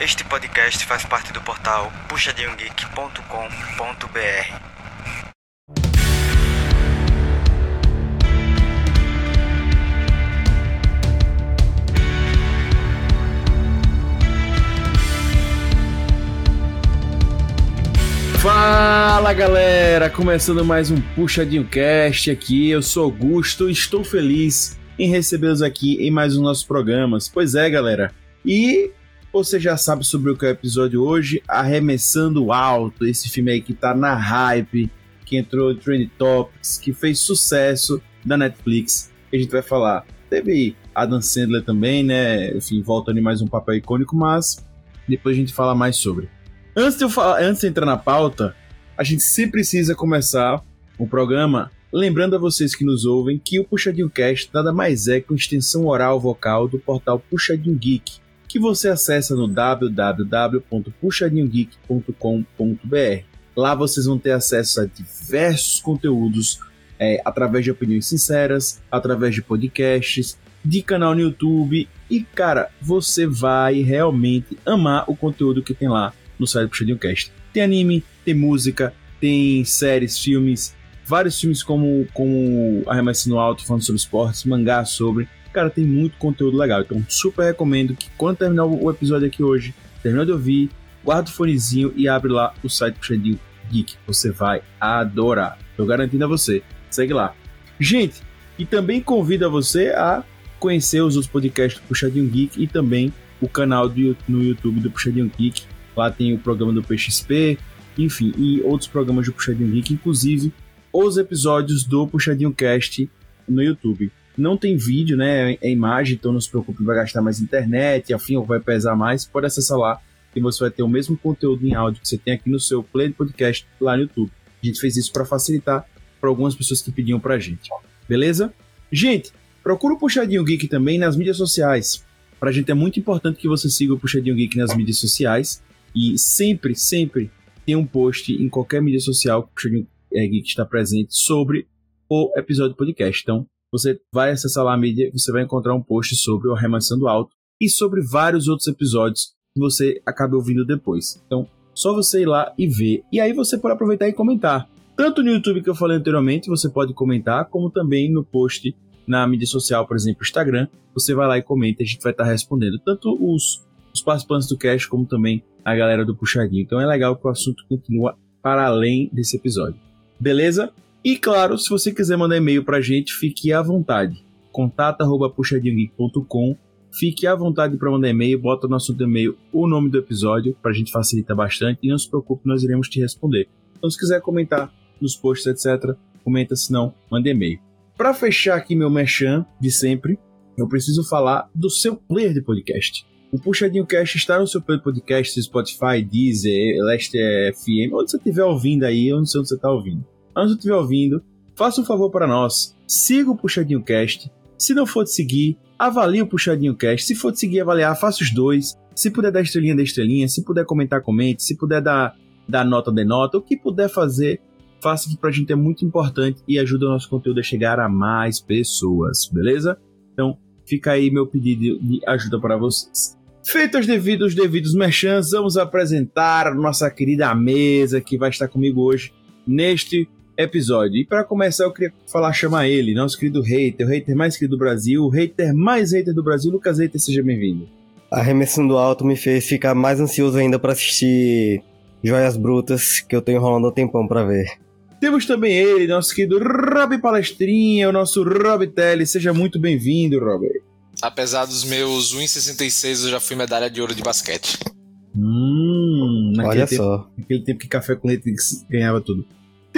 Este podcast faz parte do portal puxadinhogeek.com.br. Fala galera, começando mais um Puxadinho Cast aqui. Eu sou Augusto estou feliz em recebê-los aqui em mais um dos nossos programas. Pois é, galera. E você já sabe sobre o que é o episódio hoje, Arremessando Alto, esse filme aí que tá na hype, que entrou em Trend Topics, que fez sucesso da Netflix. A gente vai falar. Teve Adam Sandler também, né? Enfim, voltando em mais um papel icônico, mas depois a gente fala mais sobre. Antes de, eu falar, antes de entrar na pauta, a gente sempre precisa começar o programa lembrando a vocês que nos ouvem que o Puxadinho Cast nada mais é que uma extensão oral vocal do portal Puxadinho Geek, que você acessa no www.puxadinhogeek.com.br. Lá vocês vão ter acesso a diversos conteúdos é, através de opiniões sinceras, através de podcasts, de canal no YouTube e, cara, você vai realmente amar o conteúdo que tem lá no site do Puxadinho Cast. Tem anime, tem música, tem séries, filmes, vários filmes como, como Arremessando Alto, falando sobre esportes, mangá sobre. Cara, tem muito conteúdo legal. Então, super recomendo que quando terminar o episódio aqui hoje, terminou de ouvir, guarda o fonezinho e abre lá o site Puxadinho Geek. Você vai adorar. Tô garantindo a você. Segue lá. Gente, e também convido a você a conhecer os outros podcasts do Puxadinho Geek e também o canal do, no YouTube do Puxadinho Geek. Lá tem o programa do PXP, enfim, e outros programas do Puxadinho Geek, inclusive os episódios do Puxadinho Cast no YouTube. Não tem vídeo, né? É imagem, então não se preocupe, vai gastar mais internet, afim, ou vai pesar mais. Pode acessar lá e você vai ter o mesmo conteúdo em áudio que você tem aqui no seu Play Podcast lá no YouTube. A gente fez isso para facilitar para algumas pessoas que pediam pra gente. Beleza? Gente, procura o Puxadinho Geek também nas mídias sociais. Pra gente é muito importante que você siga o Puxadinho Geek nas mídias sociais. E sempre, sempre tem um post em qualquer mídia social que o Puxadinho Geek está presente sobre o episódio do podcast. Então, você vai acessar lá a mídia, você vai encontrar um post sobre o Arremessando Alto e sobre vários outros episódios que você acaba ouvindo depois. Então, só você ir lá e ver. E aí você pode aproveitar e comentar. Tanto no YouTube que eu falei anteriormente, você pode comentar, como também no post na mídia social, por exemplo, Instagram. Você vai lá e comenta, a gente vai estar respondendo. Tanto os, os participantes do cast, como também a galera do Puxadinho. Então é legal que o assunto continua para além desse episódio. Beleza? E claro, se você quiser mandar e-mail pra gente, fique à vontade. contato@puxadinhogeek.com. Fique à vontade para mandar e-mail, bota no nosso e-mail o nome do episódio, pra gente facilitar bastante e não se preocupe, nós iremos te responder. Então se quiser comentar nos posts, etc, comenta, se não, manda e-mail. Para fechar aqui meu merchan de sempre, eu preciso falar do seu player de podcast. O Puxadinho Cast está no seu player de podcast, Spotify, Deezer, Leste FM, onde você estiver ouvindo aí, eu não sei onde você está ouvindo onde estiver ouvindo, faça um favor para nós. Siga o Puxadinho Cast. Se não for te seguir, avalie o Puxadinho Cast. Se for te seguir avaliar, faça os dois. Se puder dar estrelinha, dê estrelinha. Se puder comentar, comente. Se puder dar, dar nota, dê nota. O que puder fazer, faça que pra gente é muito importante e ajuda o nosso conteúdo a chegar a mais pessoas, beleza? Então, fica aí meu pedido de ajuda para vocês. Feitos os devidos, devidos merchans, vamos apresentar a nossa querida mesa que vai estar comigo hoje neste episódio. E para começar, eu queria falar, chamar ele, nosso querido hater, o hater mais querido do Brasil, o hater mais hater do Brasil, Lucas Hater, seja bem-vindo. Arremessando alto me fez ficar mais ansioso ainda para assistir Joias Brutas, que eu tenho rolando um tempão para ver. Temos também ele, nosso querido Rob Palestrinha, o nosso Rob Telly. Seja muito bem-vindo, Rob. Apesar dos meus 1,66, eu já fui medalha de ouro de basquete. Hum, Olha tempo, só. Naquele tempo que café com leite ganhava tudo.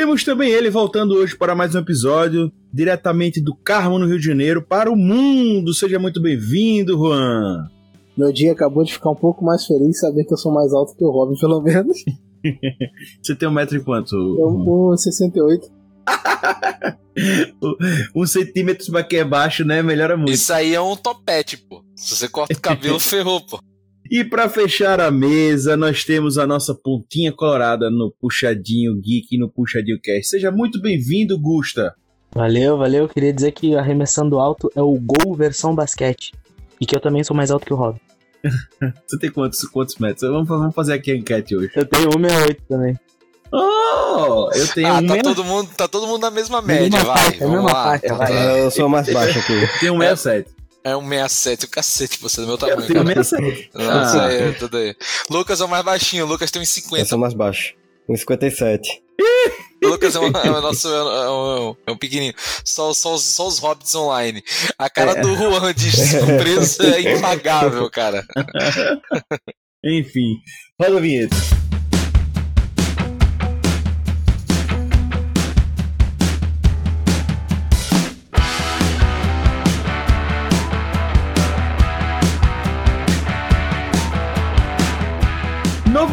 Temos também ele voltando hoje para mais um episódio, diretamente do Carmo, no Rio de Janeiro, para o mundo. Seja muito bem-vindo, Juan. Meu dia acabou de ficar um pouco mais feliz saber que eu sou mais alto que o Robin, pelo menos. Você tem um metro e quanto? Eu com 68. um centímetro para que é baixo, né? Melhora muito. Isso aí é um topete, pô. Se você corta o cabelo, ferrou, pô. E para fechar a mesa, nós temos a nossa pontinha colorada no Puxadinho Geek e no Puxadinho Cast. Seja muito bem-vindo, Gusta. Valeu, valeu. Queria dizer que arremessando alto é o gol versão basquete. E que eu também sou mais alto que o Rob. Você tem quantos, quantos metros? Vamos, vamos fazer aqui a enquete hoje. Eu tenho 168 também. Oh, eu tenho ah, um tá todo, mundo, tá todo mundo na mesma média, Mesma vai. Vamos mesma lá. faixa, vai. Eu sou mais baixo aqui. tenho um 67. É um 67, o cacete, você é do meu Eu tamanho. tenho um cara. 67. Não, Ah. aí, tudo aí. Lucas é o mais baixinho, o Lucas tem uns Eu 50. sou mais baixo. 1,57. O Lucas é, um, é o nosso. É um, é um pequenininho. Só, só, os- só os hobbits online. A cara É. do Juan de surpresa é impagável, cara. Enfim, roda a vinheta.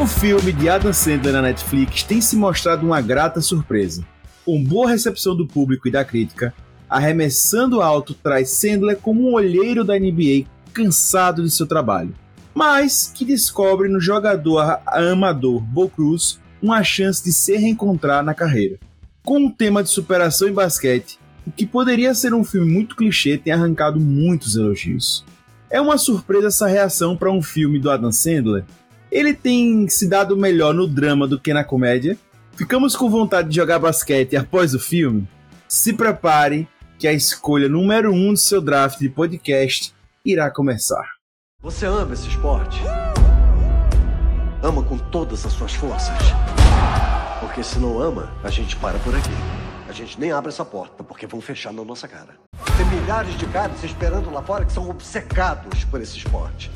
Novo filme de Adam Sandler na Netflix tem se mostrado uma grata surpresa. Com boa recepção do público e da crítica, Arremessando Alto traz Sandler como um olheiro da NBA cansado de seu trabalho mas que descobre no jogador amador Bo Cruz uma chance de se reencontrar na carreira. Com um tema de superação em basquete, o que poderia ser um filme muito clichê tem arrancado muitos elogios. É uma surpresa essa reação para um filme do Adam Sandler? Ele tem se dado melhor no drama do que na comédia? Ficamos com vontade de jogar basquete após o filme? Se prepare que a escolha número 1 um do seu draft de podcast irá começar. Você ama esse esporte? Ama com todas as suas forças? Porque se não ama, a gente para por aqui. A gente nem abre essa porta, porque vão fechar na nossa cara. Tem milhares de caras esperando lá fora que são obcecados por esse esporte.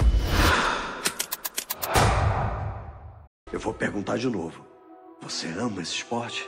Eu vou perguntar de novo. Você ama esse esporte?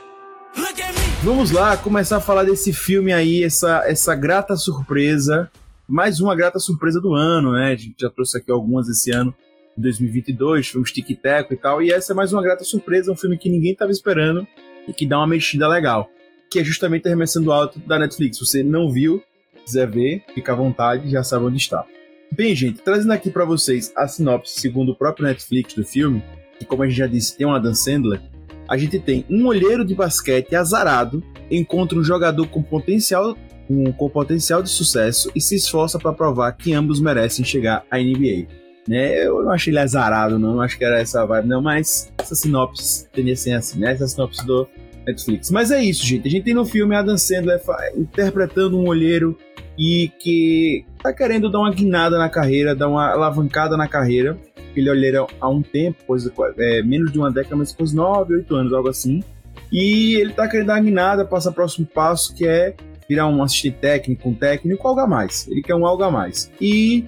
Vamos lá começar a falar desse filme aí, essa, essa grata surpresa. Mais uma grata surpresa do ano, né? A gente já trouxe aqui algumas esse ano, 2022, filmes tic-teco e tal. E essa é mais uma grata surpresa, um filme que ninguém estava esperando e que dá uma mexida legal. Que é justamente Arremessando Alto da Netflix. Se você não viu, quiser ver, fica à vontade, já sabe onde está. Bem, gente, trazendo aqui para vocês a sinopse segundo o próprio Netflix do filme, como a gente já disse, tem um Adam Sandler, a gente tem um olheiro de basquete azarado encontra um jogador com potencial, um, com potencial de sucesso e se esforça para provar que ambos merecem chegar à NBA. Né? Eu não achei ele azarado, não, não acho que era essa vibe, não, mas essa sinopse tende a ser assim, né? Essa sinopse do Netflix. Mas é isso, gente. A gente tem no filme Adam Sandler interpretando um olheiro e que tá querendo dar uma guinada na carreira, dar uma alavancada na carreira. Ele olheiro há um tempo, coisa, é, menos de uma década, mas uns 9, 8 anos, algo assim. E ele tá querendo dar guinada, passar o próximo passo, que é virar um assistente técnico, um técnico, algo a mais. Ele quer um algo a mais. E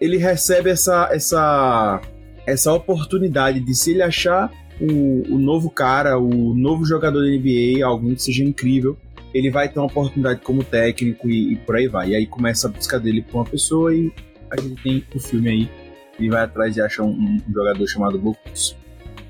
ele recebe essa, essa, essa oportunidade de se ele achar o, o novo cara, o novo jogador da NBA, alguém que seja incrível, ele vai ter uma oportunidade como técnico e, e por aí vai. E aí começa a busca dele por uma pessoa e a gente tem o filme aí. Ele vai atrás e acha um, um jogador chamado Bocus.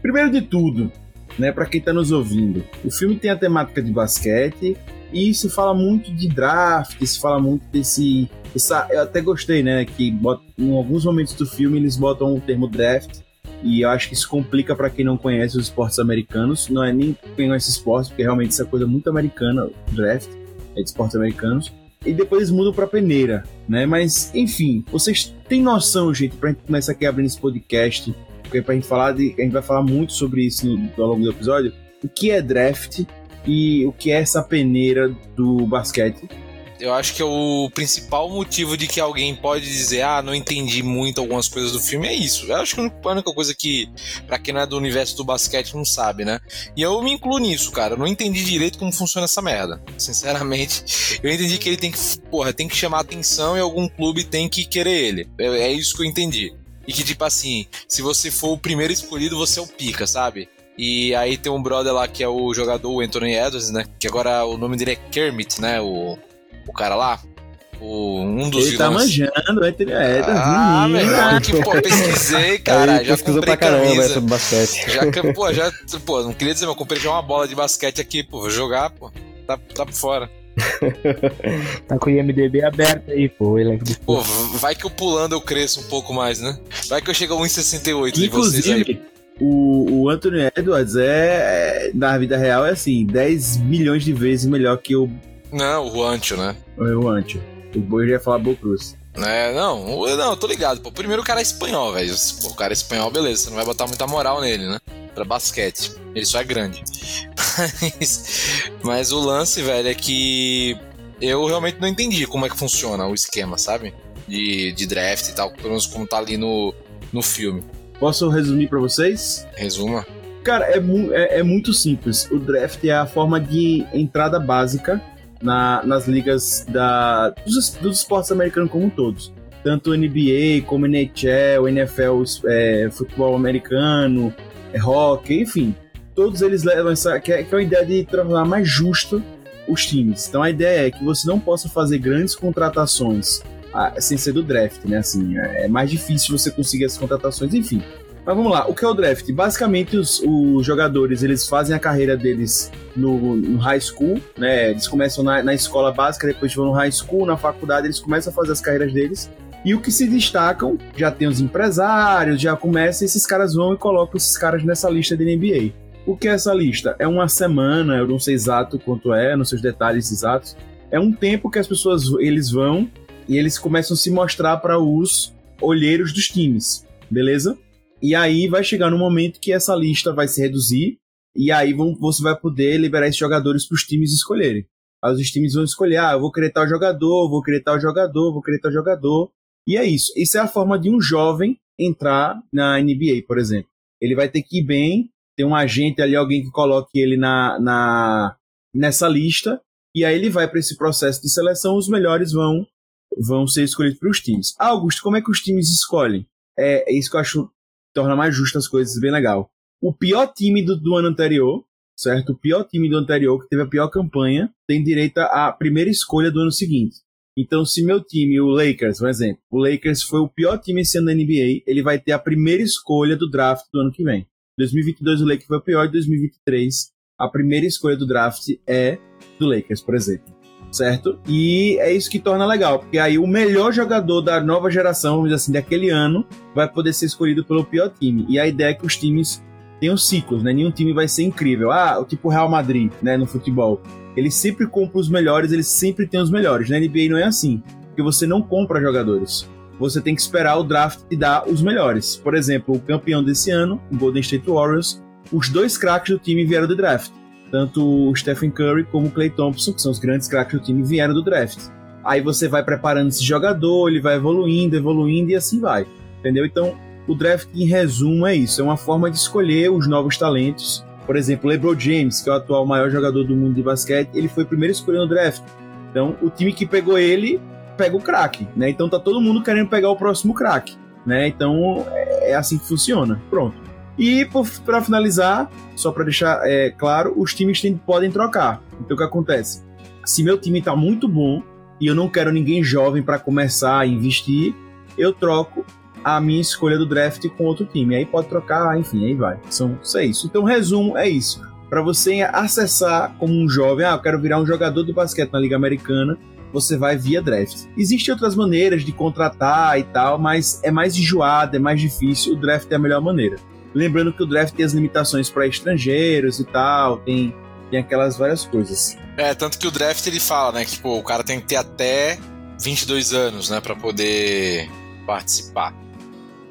Primeiro de tudo, né, para quem tá nos ouvindo, o filme tem a temática de basquete e se fala muito de draft, se fala muito desse. Essa, eu até gostei, né? Que bota, em alguns momentos do filme eles botam o termo draft. E eu acho que isso complica para quem não conhece os esportes americanos. Não é nem conhece esportes, porque realmente isso é coisa muito americana, draft, é de esportes americanos. E depois eles mudam pra peneira, né? Mas, enfim, vocês têm noção, gente, pra gente começar aqui abrindo esse podcast, porque pra gente falar de. A gente vai falar muito sobre isso no, ao longo do episódio. O que é draft e o que é essa peneira do basquete. Eu acho que o principal motivo de que alguém pode dizer, ah, não entendi muito algumas coisas do filme é isso. Eu acho que a única coisa que, pra quem não é do universo do basquete, não sabe, né? E eu me incluo nisso, cara. Eu não entendi direito como funciona essa merda. Sinceramente, eu entendi que ele tem que, porra, tem que chamar atenção e algum clube tem que querer ele. É, é isso que eu entendi. E que, tipo assim, se você for o primeiro escolhido, você é o pica, sabe? E aí tem um brother lá que é o jogador, Anthony Edwards, né? Que agora o nome dele é Kermit, né? O, o cara lá. O, um dos Ele tá vilões. manjando, é, é, Ah, meu irmão, que pô, pesquisei, cara. Aí já pesquisou pra caramba camisa. sobre basquete. Já, pô, já, pô, não queria dizer, mas eu comprei já uma bola de basquete aqui, pô, vou jogar, pô. Tá, tá por fora. Tá com o IMDB aberto aí, pô. Ele é Pô, vai que eu pulando eu cresço um pouco mais, né? Vai que eu chego a 1,68 de vocês aí. Inclusive, o, o Anthony Edwards é, é, na vida real, é assim, 10 milhões de vezes melhor que o, Não, o Juancho, né? o Antio. O Boi ia falar Bo Cruz. É, não, não, eu tô ligado. Pô, primeiro o cara é espanhol, velho. O cara é espanhol, beleza, você não vai botar muita moral nele, né? Pra basquete. Ele só é grande. Mas, mas o lance, velho, é que eu realmente não entendi como é que funciona o esquema, sabe? De, de draft e tal, pelo menos como tá ali no, no filme. Posso resumir pra vocês? Resuma. Cara, é, mu- é- é muito simples. O draft é a forma de entrada básica na- nas ligas da, dos, dos esportes americanos como todos. Tanto NBA como NHL, NFL, é, futebol americano, é, hockey, enfim. Todos eles levam essa. Que é, que é uma ideia de tornar mais justo os times. Então a ideia é que você não possa fazer grandes contratações ah, sem ser do draft, né? Assim, é mais difícil você conseguir essas contratações, enfim. Mas vamos lá, o que é o draft? Basicamente, os, os jogadores eles fazem a carreira deles no, no high school, né? Eles começam na, na escola básica, depois vão no high school, na faculdade, eles começam a fazer as carreiras deles. E o que se destacam, já tem os empresários, já começa, esses caras vão e colocam esses caras nessa lista de NBA. O que é essa lista? É uma semana, eu não sei exato quanto é, não sei os detalhes exatos. É um tempo que as pessoas eles vão e eles começam a se mostrar para os olheiros dos times, beleza? E aí vai chegar no momento que essa lista vai se reduzir e aí vão, você vai poder liberar esses jogadores para os times escolherem. Aí os times vão escolher, ah, eu vou querer tal jogador, vou querer tal jogador, vou querer tal jogador. E é isso. Isso é a forma de um jovem entrar na NBA, por exemplo. Ele vai ter que ir bem, ter um agente ali, alguém que coloque ele na, na nessa lista, e aí ele vai para esse processo de seleção, os melhores vão vão ser escolhidos para os times. Ah, Augusto, como é que os times escolhem? É, é isso que eu acho torna mais justo as coisas, bem legal. O pior time do, do ano anterior, certo? O pior time do anterior, que teve a pior campanha, tem direito à primeira escolha do ano seguinte. Então, se meu time, o Lakers, por exemplo, o Lakers foi o pior time esse ano da NBA, ele vai ter a primeira escolha do draft do ano que vem. 2022 o Lakers foi o pior, e 2023 a primeira escolha do draft é do Lakers, por exemplo. Certo? E é isso que torna legal, porque aí o melhor jogador da nova geração, vamos dizer assim, daquele ano, vai poder ser escolhido pelo pior time. E a ideia é que os times tenham ciclos, né? Nenhum time vai ser incrível. Ah, o tipo Real Madrid, né, no futebol. Ele sempre compra os melhores, ele sempre tem os melhores. Na NBA não é assim, porque você não compra jogadores. Você tem que esperar o draft te dar os melhores. Por exemplo, o campeão desse ano, o Golden State Warriors, os dois craques do time vieram do draft. Tanto o Stephen Curry como o Klay Thompson, que são os grandes craques do time, vieram do draft. Aí você vai preparando esse jogador, ele vai evoluindo, evoluindo e assim vai. Entendeu? Então, o draft, em resumo, é isso. É uma forma de escolher os novos talentos. Por exemplo, LeBron James, que é o atual maior jogador do mundo de basquete, ele foi o primeiro escolhido no draft. Então, o time que pegou ele, pega o craque, né? Então tá todo mundo querendo pegar o próximo craque, né? Então, é assim que funciona. Pronto. E para finalizar, só para deixar é, claro, os times tem, podem trocar. Então o que acontece? Se meu time tá muito bom e eu não quero ninguém jovem para começar a investir, eu troco a minha escolha do draft com outro time. Aí pode trocar, enfim, aí vai. São isso é isso. Então, resumo é isso. Para você acessar como um jovem, ah, eu quero virar um jogador de basquete na Liga Americana, você vai via draft. Existem outras maneiras de contratar e tal, mas é mais enjoado, é mais difícil. O draft é a melhor maneira. Lembrando que o draft tem as limitações para estrangeiros e tal, tem, tem aquelas várias coisas. É, tanto que o draft ele fala, né, que tipo, o cara tem que ter até 22 anos, né, para poder participar.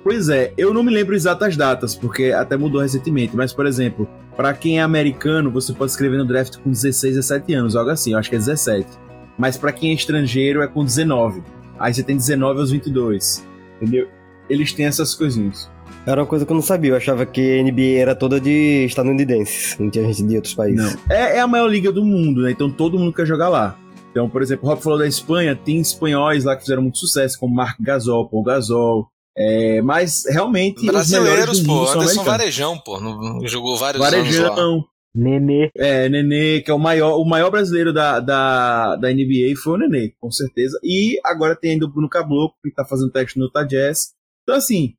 Pois é, eu não me lembro exatas datas, porque até mudou recentemente, mas por exemplo, para quem é americano, você pode escrever no draft com 16, 17 anos, algo assim, eu acho que é 17. Mas para quem é estrangeiro é com 19. Aí você tem 19 aos 22. Entendeu? Eles têm essas coisinhas. Era uma coisa que eu não sabia, eu achava que a NBA era toda de estadunidenses, não tinha gente de outros países. Não. É, é a maior liga do mundo, né? Então todo mundo quer jogar lá. Então, por exemplo, o Rob falou da Espanha, tem espanhóis lá que fizeram muito sucesso, como Marc Gasol, Paul Gasol. É, mas realmente. Brasileiros, os pô. mundo Anderson são Varejão, pô. No, jogou vários anos lá. Varejão. Nenê. É, Nenê, que é o maior, o maior brasileiro da, da, da NBA, foi o Nenê, com certeza. E agora tem ainda o Bruno Caboclo, que tá fazendo teste no Utah Jazz. Então, assim,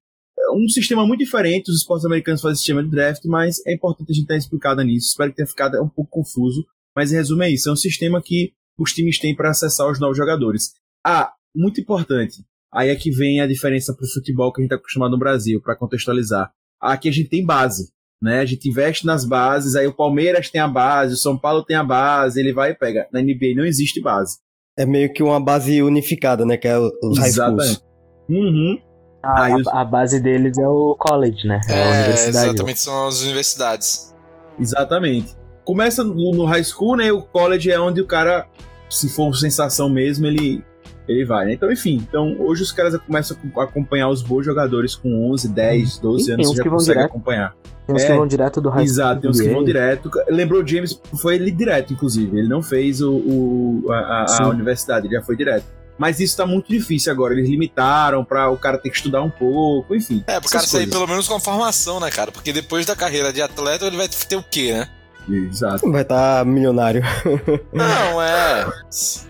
um sistema muito diferente. Os esportes americanos fazem sistema de draft, mas é importante a gente ter explicado nisso. Espero que tenha ficado um pouco confuso. Mas em resumo é isso: é um sistema que os times têm para acessar os novos jogadores. Ah, muito importante. Aí é que vem a diferença pro futebol que a gente está acostumado no Brasil, para contextualizar. Aqui a gente tem base, né? A gente investe nas bases, aí o Palmeiras tem a base, o São Paulo tem a base, ele vai e pega. Na NBA não existe base. É meio que uma base unificada, né? Que é o- os. Exatamente. Uhum. A, os- a- a base deles é o college, né? É, a É, universidade. exatamente, são as universidades. Exatamente. Começa no, no high school, né? O college é onde o cara, se for sensação mesmo, ele, ele vai, né? Então, enfim. Então, hoje os caras começam a acompanhar os bons jogadores com 11, 10, 12 Sim, tem anos. Você já que vão consegue direto. acompanhar. Tem uns É, que vão direto do high school Exato, tem uns que vão direto. Lembrou o James, foi ele direto, inclusive. Ele não fez o, o- a, a- a universidade, ele já foi direto. Mas isso tá muito difícil agora. Eles limitaram pra o cara ter que estudar um pouco, enfim. É, pro cara sair pelo menos com a formação, né, cara? Porque depois da carreira de atleta, ele vai ter o quê, né? Exato. Vai estar milionário. Não, é.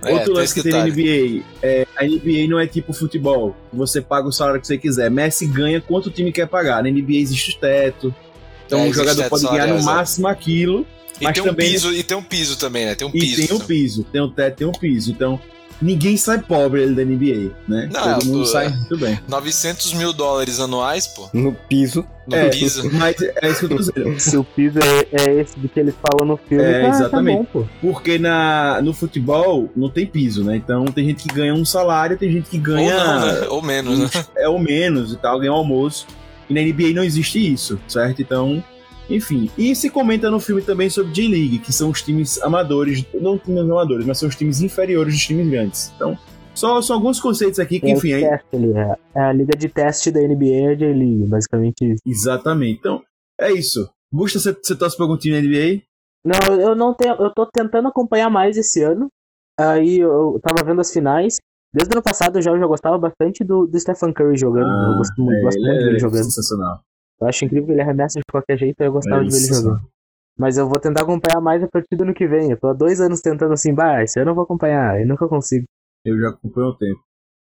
é Outro lance que tem na. NBA, é, a NBA não é tipo futebol. Você paga o salário que você quiser. Messi ganha quanto o time quer pagar. Na NBA existe o teto. Então É, o jogador pode ganhar no máximo aquilo. E mas tem um também- piso, e tem um piso também, né? Tem um E piso. tem o piso. Tem o teto, tem o piso. Então, ninguém sai pobre ali da NBA, né? Não, Todo mundo tu- sai muito bem. 900 mil dólares anuais, pô, No piso. no É, piso. Mas é isso que eu tô dizendo. Se o piso é, é esse do que eles falam no filme, É, tá- exatamente. tá bom, pô. Porque na, no futebol não tem piso, né? Então tem gente que ganha um salário, tem gente que Ou ganha não, né? Ou menos, né? é ou menos e tal, ganha um almoço. E na NBA não existe isso, certo? Então, enfim. E se comenta no filme também sobre J-League, que são os times amadores, não times amadores, mas são os times inferiores dos times grandes. Então, só, só alguns conceitos aqui que, É enfim, aí, teste é. É a liga de teste da NBA e a J-League, basicamente isso. exatamente. Então, é isso. Gusta, você, você torce pra algum time na NBA? Não, eu não tenho. Eu tô tentando acompanhar mais esse ano. Aí eu tava vendo as finais. Desde o ano passado eu já, eu já gostava bastante do, do Stephen Curry jogando. eu gosto muito, é, gosto ele muito é dele jogando. sensacional. Eu acho incrível que ele arremessa de qualquer jeito, eu gostava É de ver ele jogando. Mas eu vou tentar acompanhar mais a partir do ano que vem. Eu tô há dois anos tentando assim, bah, esse ano eu vou acompanhar, e nunca consigo. Eu já acompanho o tempo.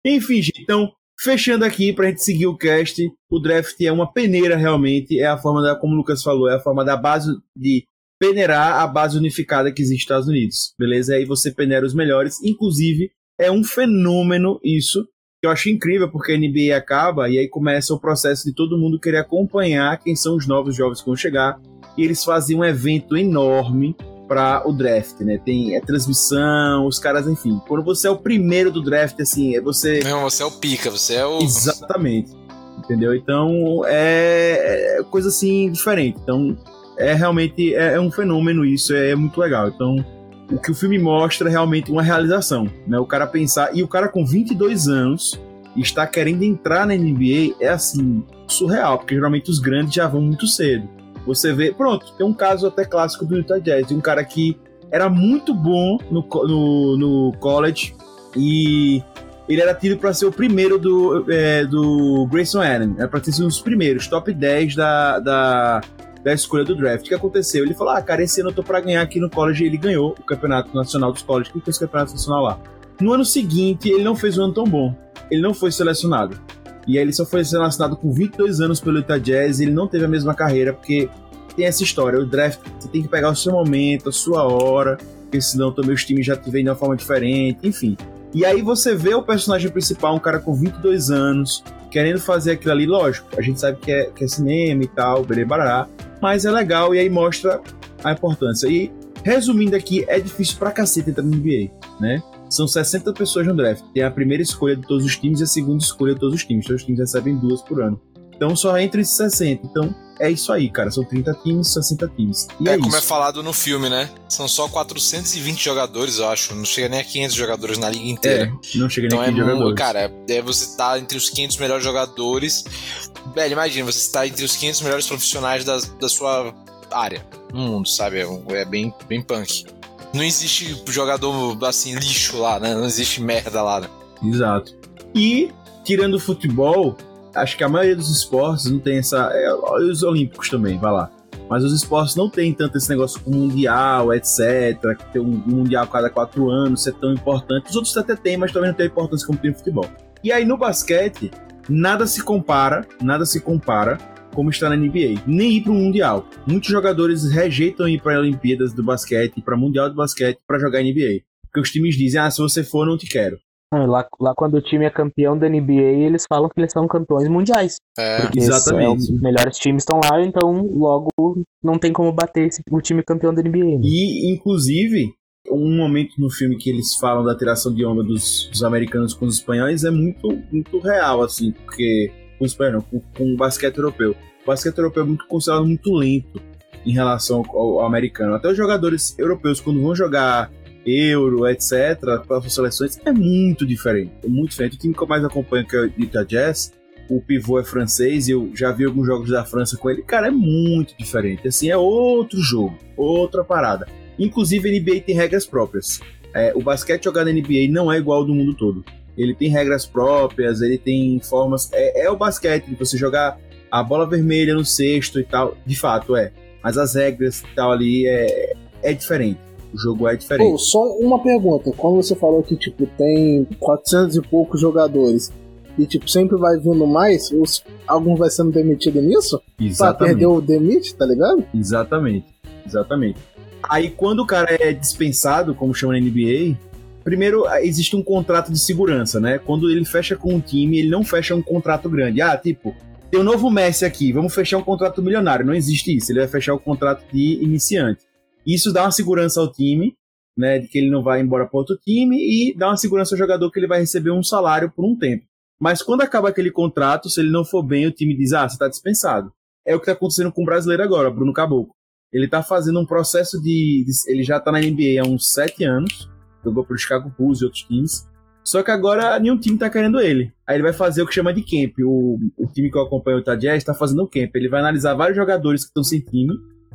Enfim, gente, então, fechando aqui pra gente seguir o cast, o draft é uma peneira realmente, é a forma da, como o Lucas falou, é a forma da base de peneirar a base unificada que existe nos Estados Unidos, beleza? Aí você peneira os melhores, inclusive é um fenômeno isso, eu acho incrível, porque a NBA acaba e aí começa o processo de todo mundo querer acompanhar quem são os novos jovens que vão chegar, e eles fazem um evento enorme para o draft, né? Tem é, transmissão, os caras, enfim. Quando você é o primeiro do draft, assim, é você. Meu, você é o pica, você é o. Exatamente. Entendeu? Então é, é coisa assim diferente. Então é realmente é, é um fenômeno isso, é, muito legal. Então o que o filme mostra é realmente uma realização, né? O cara pensar e o cara com 22 anos está querendo entrar na NBA é assim surreal, porque geralmente os grandes já vão muito cedo. Você vê, pronto, tem um caso até clássico do Utah Jazz, de um cara que era muito bom no, no, no college e ele era tido para ser o primeiro do, é, do Grayson Allen, era para ter sido um dos primeiros, top 10 da, da, da escolha do draft. O que aconteceu? Ele falou: Ah, cara, esse ano eu tô pra ganhar aqui no college e ele ganhou o campeonato nacional dos colleges, que fez o campeonato nacional lá. No ano seguinte, ele não fez um ano tão bom, ele não foi selecionado. E aí ele só foi selecionado com 22 anos pelo Utah Jazz e ele não teve a mesma carreira, porque tem essa história, o draft, você tem que pegar o seu momento, a sua hora, porque senão também os times já te veem de uma forma diferente, enfim. E aí você vê o personagem principal, um cara com 22 anos, querendo fazer aquilo ali, lógico, a gente sabe que é, que é cinema e tal, barará, mas é legal e aí mostra a importância. E, resumindo aqui, é difícil pra cacete entrar no NBA, né? São 60 pessoas no draft. Tem a primeira escolha de todos os times e a segunda escolha de todos os times. Todos os times recebem duas por ano. Então só entra esses 60. Então é isso aí, cara. São 30 times, 60 times. E é, é, como é isso. falado no filme, né? São só 420 jogadores, eu acho. Não chega nem a 500 jogadores na liga inteira. É, não chega nem Então é aqui de muito, jogadores. cara, é você tá entre os 500 melhores jogadores. Velho, imagina, você está entre os 500 melhores profissionais da, da sua área no mundo, sabe? É, é bem, bem punk. Não existe jogador assim, lixo lá, né? Não existe merda lá, né? Exato. E, tirando o futebol, acho que a maioria dos esportes não tem essa. É, os olímpicos também, vai lá. Mas os esportes não tem tanto esse negócio com mundial, etc. Que tem um mundial a cada quatro anos, ser tão importante. Os outros até tem, mas também não tem a importância como tem no futebol. E aí no basquete, nada se compara, nada se compara como está na NBA, nem ir para o mundial. Muitos jogadores rejeitam ir para Olimpíadas do basquete, para mundial do basquete, para jogar NBA, porque os times dizem: "Ah, se você for, não te quero". Ah, Lá, lá quando o time é campeão da NBA, eles falam que eles são campeões mundiais. É, Porque exatamente. é, os melhores times estão lá, então logo não tem como bater esse- o time campeão da NBA. né? E, inclusive, um momento no filme que eles falam da tiração de onda dos, dos americanos com os espanhóis é muito, muito real, assim, porque. Com os espanhóis, não, com, com o basquete europeu. O basquete europeu é muito considerado muito lento em relação ao, ao americano. Até os jogadores europeus, quando vão jogar Euro, etc., para as seleções, é muito diferente. É muito diferente. O time que eu mais acompanho, que é o Utah Jazz, o pivô é francês e eu já vi alguns jogos da França com ele. Cara, é muito diferente. Assim, é outro jogo, outra parada. Inclusive, a NBA tem regras próprias. É, o basquete jogado na NBA não é igual ao do mundo todo. Ele tem regras próprias, ele tem formas. É, é o basquete, de você jogar a bola vermelha no cesto e tal. De fato, é. Mas as regras e tal ali é, é diferente. O jogo é diferente. Pô, só uma pergunta. Quando você falou que, tipo, tem 400 e poucos jogadores e, tipo, sempre vai vindo mais, os, algum vai sendo demitido nisso? Exatamente. Pra perder o demite, tá ligado? Exatamente. Exatamente. Aí, quando o cara é dispensado, como chama na NBA, primeiro existe um contrato de segurança, né? Quando ele fecha com um time, ele não fecha um contrato grande. Ah, tipo, tem um novo Messi aqui, vamos fechar um contrato milionário. Não existe isso. Ele vai fechar o contrato de iniciante. Isso dá uma segurança ao time, né, de que ele não vai embora para outro time e dá uma segurança ao jogador que ele vai receber um salário por um tempo. Mas quando acaba aquele contrato, se ele não for bem, o time diz: ah, você está dispensado. É o que está acontecendo com o brasileiro agora, Bruno Caboclo. Ele está fazendo um processo de, de ele já está na NBA há uns sete anos, jogou para o Chicago Bulls e outros times. Só que agora nenhum time está querendo ele. Aí ele vai fazer o que chama de camp. O, o time que eu acompanho, o Utah está fazendo o camp. Ele vai analisar vários jogadores que estão sem time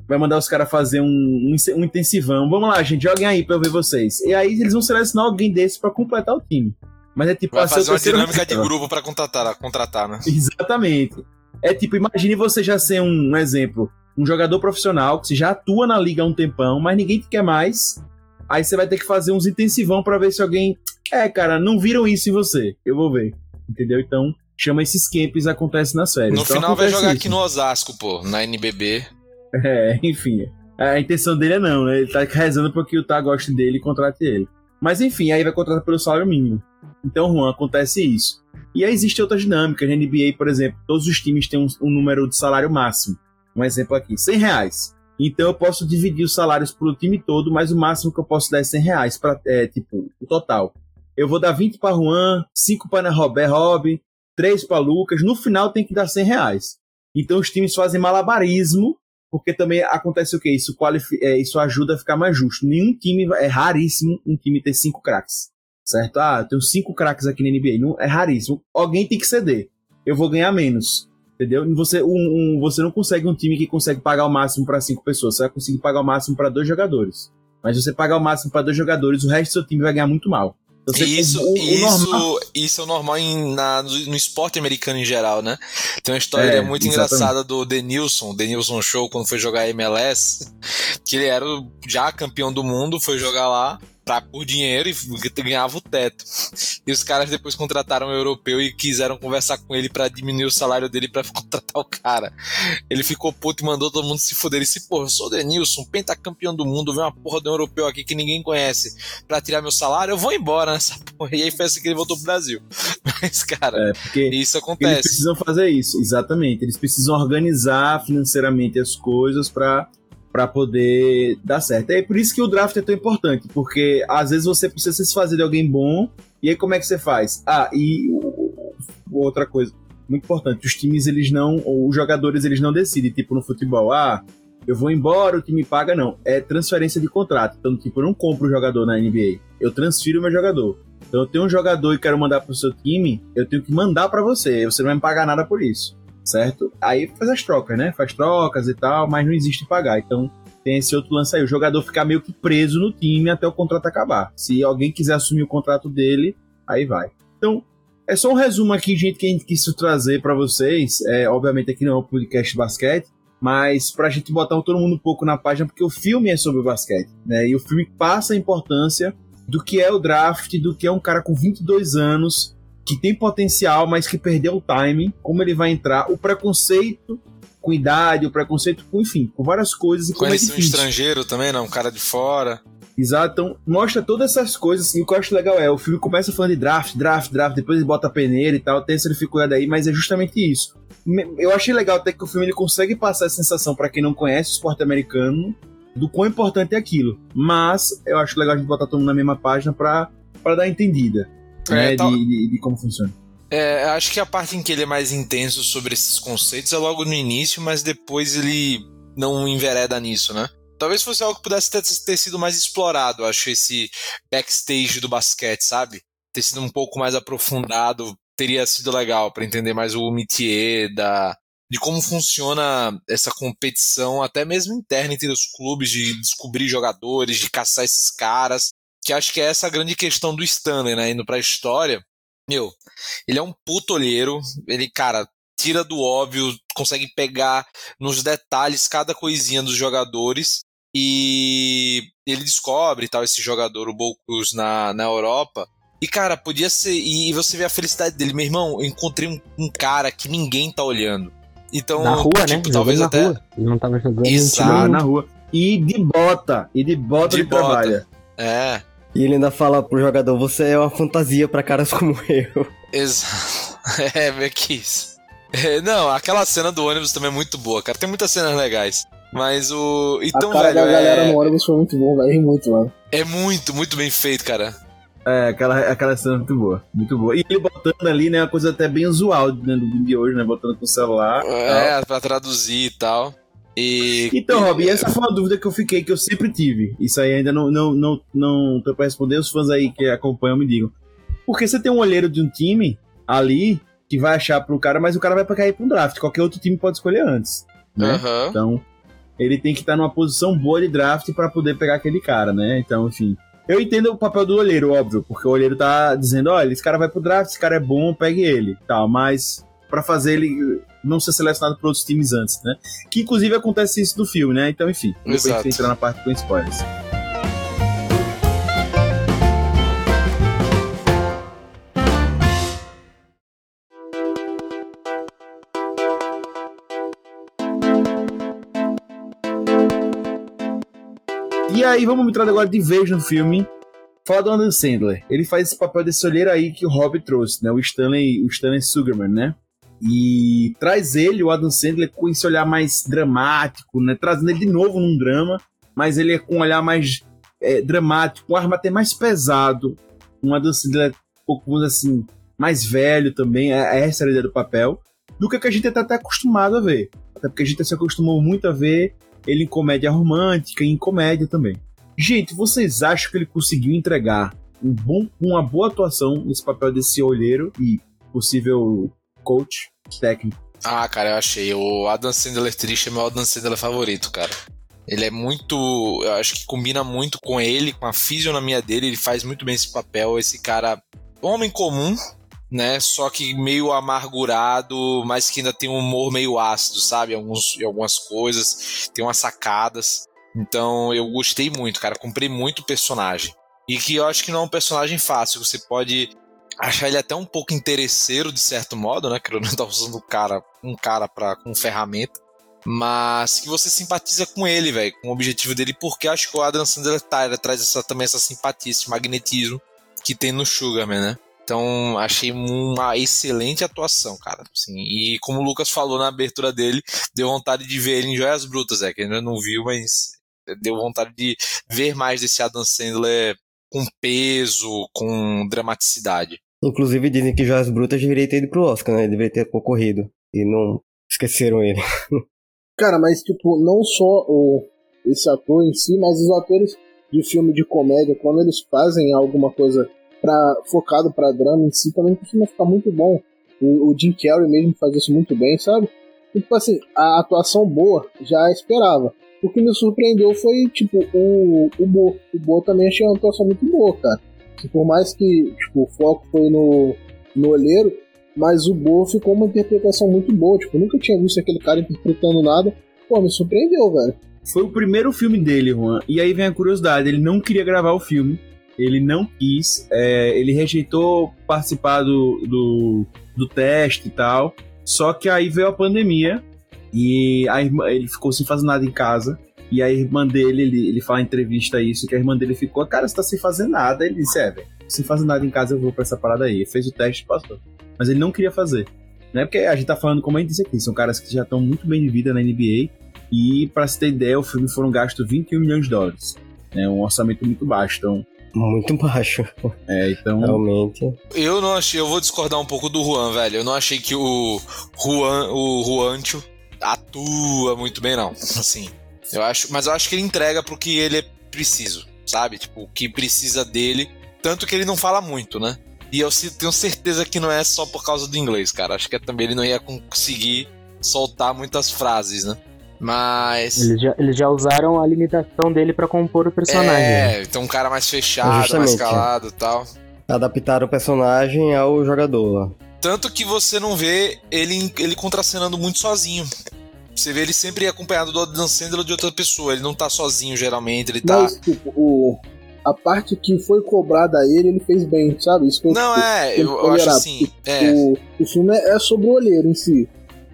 vai mandar os caras fazer um, um, um, intensivão. Vamos lá, gente, joguem aí pra eu ver vocês. E aí eles vão selecionar alguém desse para completar o time. Mas é tipo Vai fazer uma dinâmica de grupo para contratar, contratar, né? Exatamente. É tipo, imagine você já ser um, um exemplo, um jogador profissional que você já atua na liga há um tempão, mas ninguém te quer mais. Aí você vai ter que fazer uns intensivão para ver se alguém. É, cara, não viram isso em você. Eu vou ver. Entendeu? Então, chama esses camps acontece nas férias. No então, final vai jogar isso. aqui no Osasco, pô, na NBB. É, enfim. A intenção dele é não, né? Ele tá rezando porque o Tá goste dele e contrate ele. Mas enfim, aí vai contratar pelo salário mínimo. Então, Juan, acontece isso. E aí existe outra dinâmica. Na NBA, por exemplo, todos os times têm um, um número de salário máximo. Um exemplo aqui, 100 reais. Então eu posso dividir os salários pro time todo, mas o máximo que eu posso dar é 100 reais, pra, é, tipo, o total. Eu vou dar 20 para Juan, 5 para Robert Rob, 3 para Lucas. No final tem que dar 100 reais. Então os times fazem malabarismo porque também acontece o que? Isso, é, isso ajuda a ficar mais justo. Nenhum time, é raríssimo um time ter cinco craques, certo? Ah, eu tenho cinco craques aqui na NBA, não, é raríssimo. Alguém tem que ceder. Eu vou ganhar menos, entendeu? Você, um, um, você não consegue um time que consegue pagar o máximo para cinco pessoas, você vai conseguir pagar o máximo para dois jogadores. Mas você pagar o máximo para dois jogadores, o resto do seu time vai ganhar muito mal. Então, isso, o, o isso, normal... isso é o normal em, na, no esporte americano em geral, né? Tem uma história é, muito exatamente. engraçada do Denilson, Denilson Show, quando foi jogar MLS, que ele era já campeão do mundo, foi jogar lá pra, por dinheiro e ganhava o teto. E os caras depois contrataram um europeu e quiseram conversar com ele para diminuir o salário dele para contratar o cara. Ele ficou puto e mandou todo mundo se foder. Ele disse, porra, eu sou o Denilson, pentacampeão do mundo, vem uma porra de um europeu aqui que ninguém conhece para tirar meu salário, eu vou embora nessa porra. E aí foi assim que ele voltou pro Brasil. Mas, cara, é, isso acontece. Eles precisam fazer isso, exatamente. Eles precisam organizar financeiramente as coisas para para poder dar certo. É por isso que o draft é tão importante, porque às vezes você precisa se desfazer de alguém bom, e aí como é que você faz? Ah, e outra coisa muito importante, os times eles não, ou os jogadores eles não decidem, tipo no futebol, ah, eu vou embora, o time paga, não. É transferência de contrato. Então, tipo, eu não compro o jogador na NBA, eu transfiro o meu jogador. Então, eu tenho um jogador e quero mandar pro seu time, eu tenho que mandar para você, você não vai me pagar nada por isso certo? Aí faz as trocas, né? Faz trocas e tal, mas não existe pagar. Então tem esse outro lance aí. O jogador ficar meio que preso no time até o contrato acabar. Se alguém quiser assumir o contrato dele, aí vai. Então, é só um resumo aqui, gente, que a gente quis trazer para vocês. É, obviamente aqui não é um podcast basquete, mas pra gente botar todo mundo um pouco na página, porque o filme é sobre o basquete, né? E o filme passa a importância do que é o draft, do que é um cara com 22 anos que tem potencial, mas que perdeu o timing, como ele vai entrar, o preconceito com idade, o preconceito com, enfim, com várias coisas. E Conhece é um estrangeiro também, não? Um cara de fora. Exato, então mostra todas essas coisas. E o que eu acho legal é, o filme começa falando de draft, draft, draft, depois ele bota a peneira e tal, tem essa dificuldade aí, mas é justamente isso. Eu achei legal até que o filme ele consegue passar a sensação para quem não conhece o esporte americano do quão importante é aquilo. Mas eu acho legal a gente botar todo mundo na mesma página pra dar entendida É, né, tal- de, de- de como funciona. É, acho que a parte em que ele é mais intenso sobre esses conceitos é logo no início, mas depois ele não envereda nisso, né? Talvez fosse algo que pudesse ter, ter sido mais explorado, acho, esse backstage do basquete, sabe? Ter sido um pouco mais aprofundado, teria sido legal pra entender mais o métier da, de como funciona essa competição, até mesmo interna entre os clubes, de descobrir jogadores, de caçar esses caras, que acho que é essa a grande questão do Stanley, né? Indo pra história. Meu, ele é um puto olheiro, ele, cara, tira do óbvio, consegue pegar nos detalhes cada coisinha dos jogadores e ele descobre tal esse jogador, o Bocus, na, na Europa. E, cara, podia ser. E você vê a felicidade dele, meu irmão. Eu encontrei um, um cara que ninguém tá olhando. Então, Na rua, né? tipo, talvez Jogando até. rua. Ele não tava jogando Exato. na rua. E de bota. E de bota De ele bota. trabalha. É, E ele ainda fala pro jogador: Você é uma fantasia pra caras como eu. exato. É, meio que isso. É, não, aquela cena do ônibus também é muito boa, cara. Tem muitas cenas legais. Mas o. Então, a cara velho, da galera é, no ônibus foi muito bom, velho. Muito, mano. é muito, muito bem feito, cara. É, aquela, aquela cena muito boa. Muito boa. E ele botando ali, né, uma coisa até bem usual né, do de hoje, né? Botando com o celular. e tal. É, pra traduzir e tal. E. Então, Rob, essa foi uma dúvida que eu fiquei, que eu sempre tive. Isso aí ainda não, não, não, não tô pra responder, os fãs aí que acompanham me digam. Porque você tem um olheiro de um time ali que vai achar pro cara, mas o cara vai pra cair pra um draft. Qualquer outro time pode escolher antes. Né? Aham. Então, ele tem que estar numa posição boa de draft pra poder pegar aquele cara, né? Então, enfim. Eu entendo o papel do olheiro, óbvio, porque o olheiro tá dizendo, olha, esse cara vai pro draft, esse cara é bom, pegue ele, tal, mas pra fazer ele não ser selecionado por outros times antes, né? Que inclusive acontece isso no filme, né? Então, enfim, depois a Exato. gente entra na parte com spoilers. E aí, vamos entrar agora de vez no filme. Fala do Adam Sandler. Ele faz esse papel desse olheiro aí que o Rob trouxe, né? O Stanley, o Stanley Sugarman, né? E traz ele, o Adam Sandler, com esse olhar mais dramático, né? Trazendo ele de novo num drama, mas ele é com um olhar mais é, dramático, um ar até mais pesado. Um Adam Sandler um pouco, assim, mais velho também, é, é essa a ideia do papel, do que, a gente tá até acostumado a ver. Até porque a gente se acostumou muito a ver ele em comédia romântica e em comédia também. Gente, vocês acham que ele conseguiu entregar um bom, uma boa atuação nesse papel desse olheiro e possível coach técnico? Ah, cara, eu achei. O Adam Sandler triste é meu Adam Sandler favorito, cara. Ele é muito. Eu acho que combina muito com ele, com a fisionomia dele. Ele faz muito bem esse papel. Esse cara, homem comum, né? Só que meio amargurado, mas que ainda tem um humor meio ácido, sabe? Alguns, em algumas coisas. Tem umas sacadas. Então eu gostei muito, cara. Comprei muito o personagem. E que eu acho que não é um personagem fácil. Você pode achar ele até um pouco interesseiro, de certo modo, né? Que ele não tá usando o cara, um cara pra, com ferramenta. Mas que você simpatiza com ele, velho, com o objetivo dele, porque acho que o Adam Sandler tá, ele traz essa, também essa simpatia, esse magnetismo que tem no Sugarman, né? Então, achei uma excelente atuação, cara. Assim, e como o Lucas falou na abertura dele, deu vontade de ver ele em Joias Brutas, é, que ainda não viu, mas deu vontade de ver mais desse Adam Sandler com peso, com dramaticidade. Inclusive dizem que Joias Brutas deveria ter ido pro Oscar, né? Deveria ter concorrido. E não esqueceram ele. Cara, mas tipo, não só o, esse ator em si, mas os atores de filme de comédia, quando eles fazem alguma coisa pra, focado pra drama em si, também costuma ficar muito bom. O, o Jim Carrey mesmo faz isso muito bem, sabe? Tipo assim, a atuação boa já esperava. O que me surpreendeu foi, tipo, o, o Bo. O Bo também achei uma atuação muito boa, cara. Que por mais que tipo, o foco foi no, no olheiro, mas o Bo ficou uma interpretação muito boa. Tipo, nunca tinha visto aquele cara interpretando nada. Pô, me surpreendeu, velho. Foi o primeiro filme dele, Juan. E aí vem a curiosidade: ele não queria gravar o filme. Ele não quis. é, ele rejeitou participar do, do, do teste e tal. Só que aí veio a pandemia. E a irmã, ele ficou sem fazer nada em casa. E a irmã dele, ele, ele fala em entrevista isso, que a irmã dele ficou, cara, você tá sem fazer nada. Ele disse, é, velho, sem fazer nada em casa eu vou pra essa parada aí. Ele fez o teste e passou. Mas ele não queria fazer. Né? Porque a gente tá falando, como a gente disse aqui, são caras que já estão muito bem de vida na NBA. E, pra se ter ideia, o filme foram gastos 21 milhões de dólares. É um orçamento muito baixo. Então, Muito baixo, é, então realmente. Eu não achei, eu vou discordar um pouco do Juan, velho. Eu não achei que o Juan, o Juancho atua muito bem, não. Assim, eu acho, mas eu acho que ele entrega pro que ele é preciso, sabe? Tipo, o que precisa dele, tanto que ele não fala muito, né? E eu tenho certeza que não é só por causa do inglês, cara. Acho que é também ele não ia conseguir soltar muitas frases, né? Mas Eles já, eles já usaram a limitação dele pra compor o personagem. né? é, então um cara mais fechado, mais calado, e tal. Adaptaram o personagem ao jogador. Tanto que você não vê ele, ele contracenando muito sozinho. Você vê ele sempre acompanhado do Adam Sandler ou de outra pessoa. Ele não tá sozinho, geralmente. Ele tá. Mas, tipo, o, a parte que foi cobrada a ele, ele fez bem, sabe? Isso eu- Não, é, eu, eu acho assim. É, O, o filme é sobre o olheiro em si.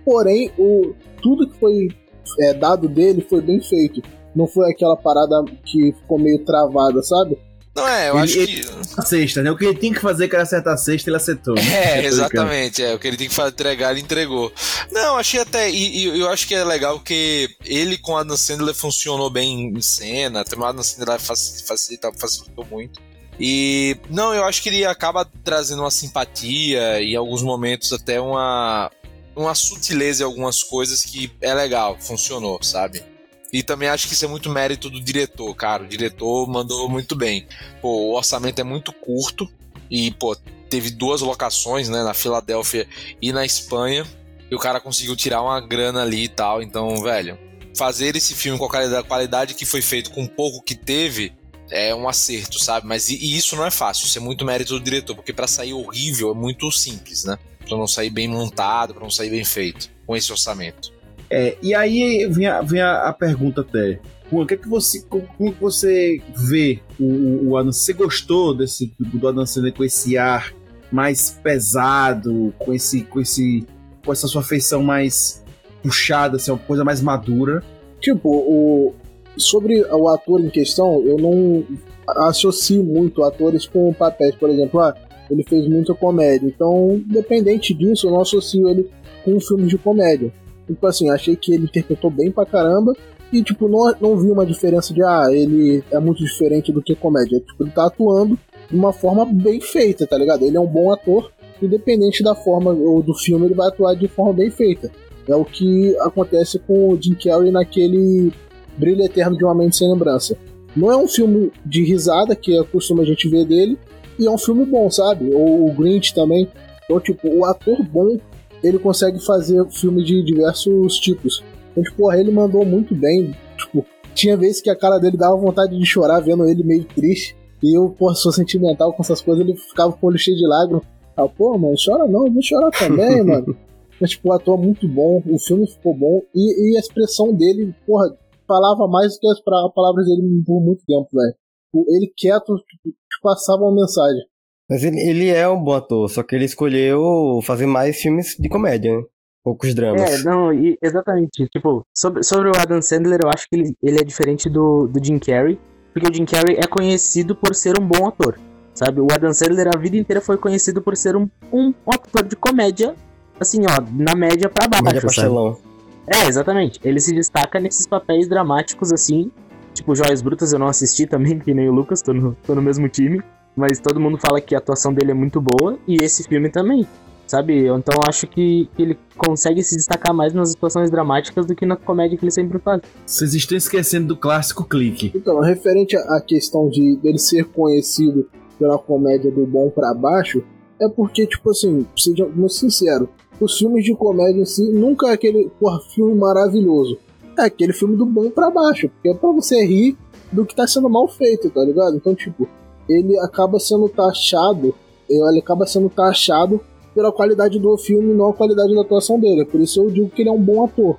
Porém, o, tudo que foi é, dado dele foi bem feito. Não foi aquela parada que ficou meio travada, sabe? Não é, eu Ele- acho ele- que. a sexta, né? O que ele tinha que fazer que era acertar a sexta, ele acertou. né? É, exatamente. É, o que ele tem que fa- entregar, ele entregou. Não, achei até. E, e eu acho que é legal que ele com Adam Sandler funcionou bem em cena. Também o Adam Sandler faci- facilita, facilitou muito. E. Não, eu acho que ele acaba trazendo uma simpatia e em alguns momentos até uma. Uma sutileza em algumas coisas que é legal, funcionou, sabe? E também acho que isso é muito mérito do diretor, cara. O diretor mandou muito bem. Pô, o orçamento é muito curto e, pô, teve duas locações, né, na Filadélfia e na Espanha, e o cara conseguiu tirar uma grana ali e tal. Então, velho, fazer esse filme com a qualidade, que foi feito com o pouco que teve é um acerto, sabe? Mas e, e isso não é fácil, isso é muito mérito do diretor, porque pra sair horrível é muito simples, né? Pra não sair bem montado, pra não sair bem feito com esse orçamento. É, e aí vem a, vem a, a pergunta até. Juan, o que é que você, como, como que você vê o, o, Adam? Você gostou desse do Adam Sandler com esse ar mais pesado, com esse, com esse, com essa sua feição mais puxada, assim, uma coisa mais madura? Tipo, o, sobre o ator em questão, eu não associo muito atores com papéis. Por exemplo, ah, ele fez muita comédia. Então, independente disso, eu não associo ele com filmes de comédia. Tipo assim, achei que ele interpretou bem pra caramba. E, tipo, não, não vi uma diferença de, ah, ele é muito diferente do que comédia. Tipo, ele tá atuando de uma forma bem feita, tá ligado? Ele é um bom ator, independente da forma ou do filme, ele vai atuar de forma bem feita. É o que acontece com o Jim Carrey naquele Brilho Eterno de uma Mente Sem Lembrança. Não é um filme de risada, que é costume a gente ver dele, e é um filme bom, sabe? Ou o Grinch também. Então, tipo, o ator bom, ele consegue fazer filme de diversos tipos. Então, tipo, porra, ele mandou muito bem. Tipo, tinha vezes que a cara dele dava vontade de chorar vendo ele meio triste. E eu, porra, sou sentimental com essas coisas, ele ficava com o olho cheio de lágrimas. Ah, pô, mano, chora não, eu vou chorar também, mano. Mas, tipo, o ator é muito bom, o filme ficou bom, e, e a expressão dele, porra, falava mais do que as palavras dele por muito tempo, velho. O- Ele quieto tipo, passava uma mensagem. Mas ele, ele é um bom ator, só que ele escolheu fazer mais filmes de comédia, né? Poucos dramas. É, não, e- exatamente. Tipo, sobre, sobre o Adam Sandler, eu acho que ele, ele é diferente do, do Jim Carrey, porque o Jim Carrey é conhecido por ser um bom ator, sabe? O Adam Sandler a vida inteira foi conhecido por ser um, um, ator de comédia, assim, ó, na média pra baixo, Média pastelão. É, exatamente. Ele se destaca nesses papéis dramáticos, assim, tipo Joias Brutas eu não assisti também, que nem o Lucas, tô no, tô no mesmo time, mas todo mundo fala que a atuação dele é muito boa, e esse filme também. Sabe? Então eu acho que, que ele consegue se destacar mais nas atuações dramáticas do que na comédia que ele sempre faz. Vocês estão esquecendo do clássico clique. Então, referente à questão de dele ser conhecido pela comédia do bom pra baixo, é porque, tipo assim, seja muito sincero, os filmes de comédia em si nunca é aquele porra, filme maravilhoso. É aquele filme do bom pra baixo, porque é pra você rir do que tá sendo mal feito, tá ligado? Então, tipo, ele acaba sendo taxado, ele acaba sendo taxado pela qualidade do filme, não a qualidade da atuação dele. Por isso eu digo que ele é um bom ator.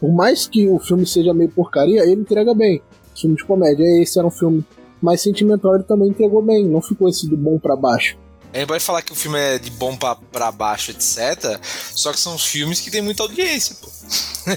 Por mais que o filme seja meio porcaria, ele entrega bem. Filme de comédia. Esse era um filme mais sentimental, ele também entregou bem. Não ficou esse do bom pra baixo. A gente pode falar que o filme é de bom pra, pra baixo, etc. Só que são os filmes que tem muita audiência, pô.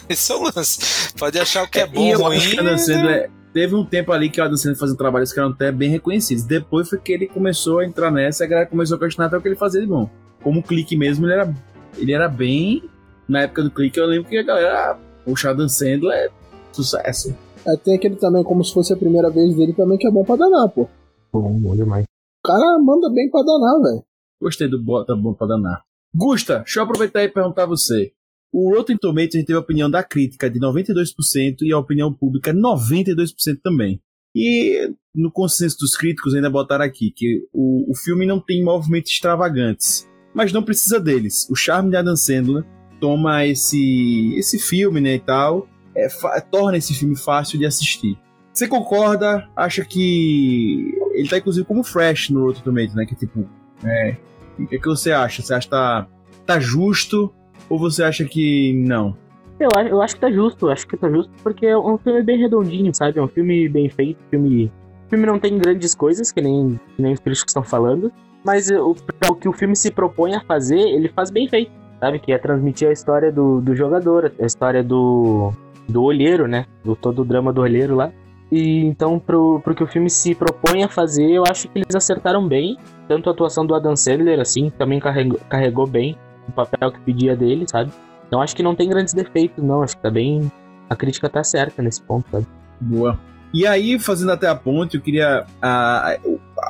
Esse é o lance. Pode achar o que é bom, e eu ruim. acho que o Adam Sandler, teve um tempo ali que o Adam Sandler fazia trabalhos que eram até bem reconhecidos. Depois foi que ele começou a entrar nessa e a galera começou a questionar até o que ele fazia de bom. Como o clique mesmo, ele era, ele era bem. Na época do clique, eu lembro que a galera. Poxa, Adam Sandler Sucesso. É, tem aquele também, como se fosse a primeira vez dele também, que é bom pra danar, pô. Bom, bom demais. O cara manda bem pra danar, velho. Gostei do Bota Bom pra danar. Gusta, deixa eu aproveitar e perguntar a você. O Rotten Tomatoes a gente teve a opinião da crítica de 92% e a opinião pública 92% também. E no consenso dos críticos ainda botaram aqui que o, o filme não tem movimentos extravagantes, mas não precisa deles. O charme de Adam Sandler toma esse esse filme, né, e tal, é, torna esse filme fácil de assistir. Você concorda? Acha que ele tá inclusive como fresh no Rotten Tomatoes, né, que tipo, é, o que, que você acha? Você acha que tá, tá justo ou você acha que não? Eu, eu acho que tá justo, acho que tá justo porque é um filme bem redondinho, sabe? É um filme bem feito, filme. O filme não tem grandes coisas, que nem, que nem os críticos estão falando, mas o, o que o filme se propõe a fazer, ele faz bem feito, sabe? Que é transmitir a história do, do jogador, a história do, do olheiro, né? Do todo o drama do olheiro lá. E então, pro, pro que o filme se propõe a fazer, eu acho que eles acertaram bem. Tanto a atuação do Adam Sandler, assim, também carregou, carregou bem o papel que pedia dele, sabe? Então acho que não tem grandes defeitos, não. Acho que tá bem. A crítica tá certa nesse ponto, sabe? Boa. E aí, fazendo até a ponte, eu queria. ah,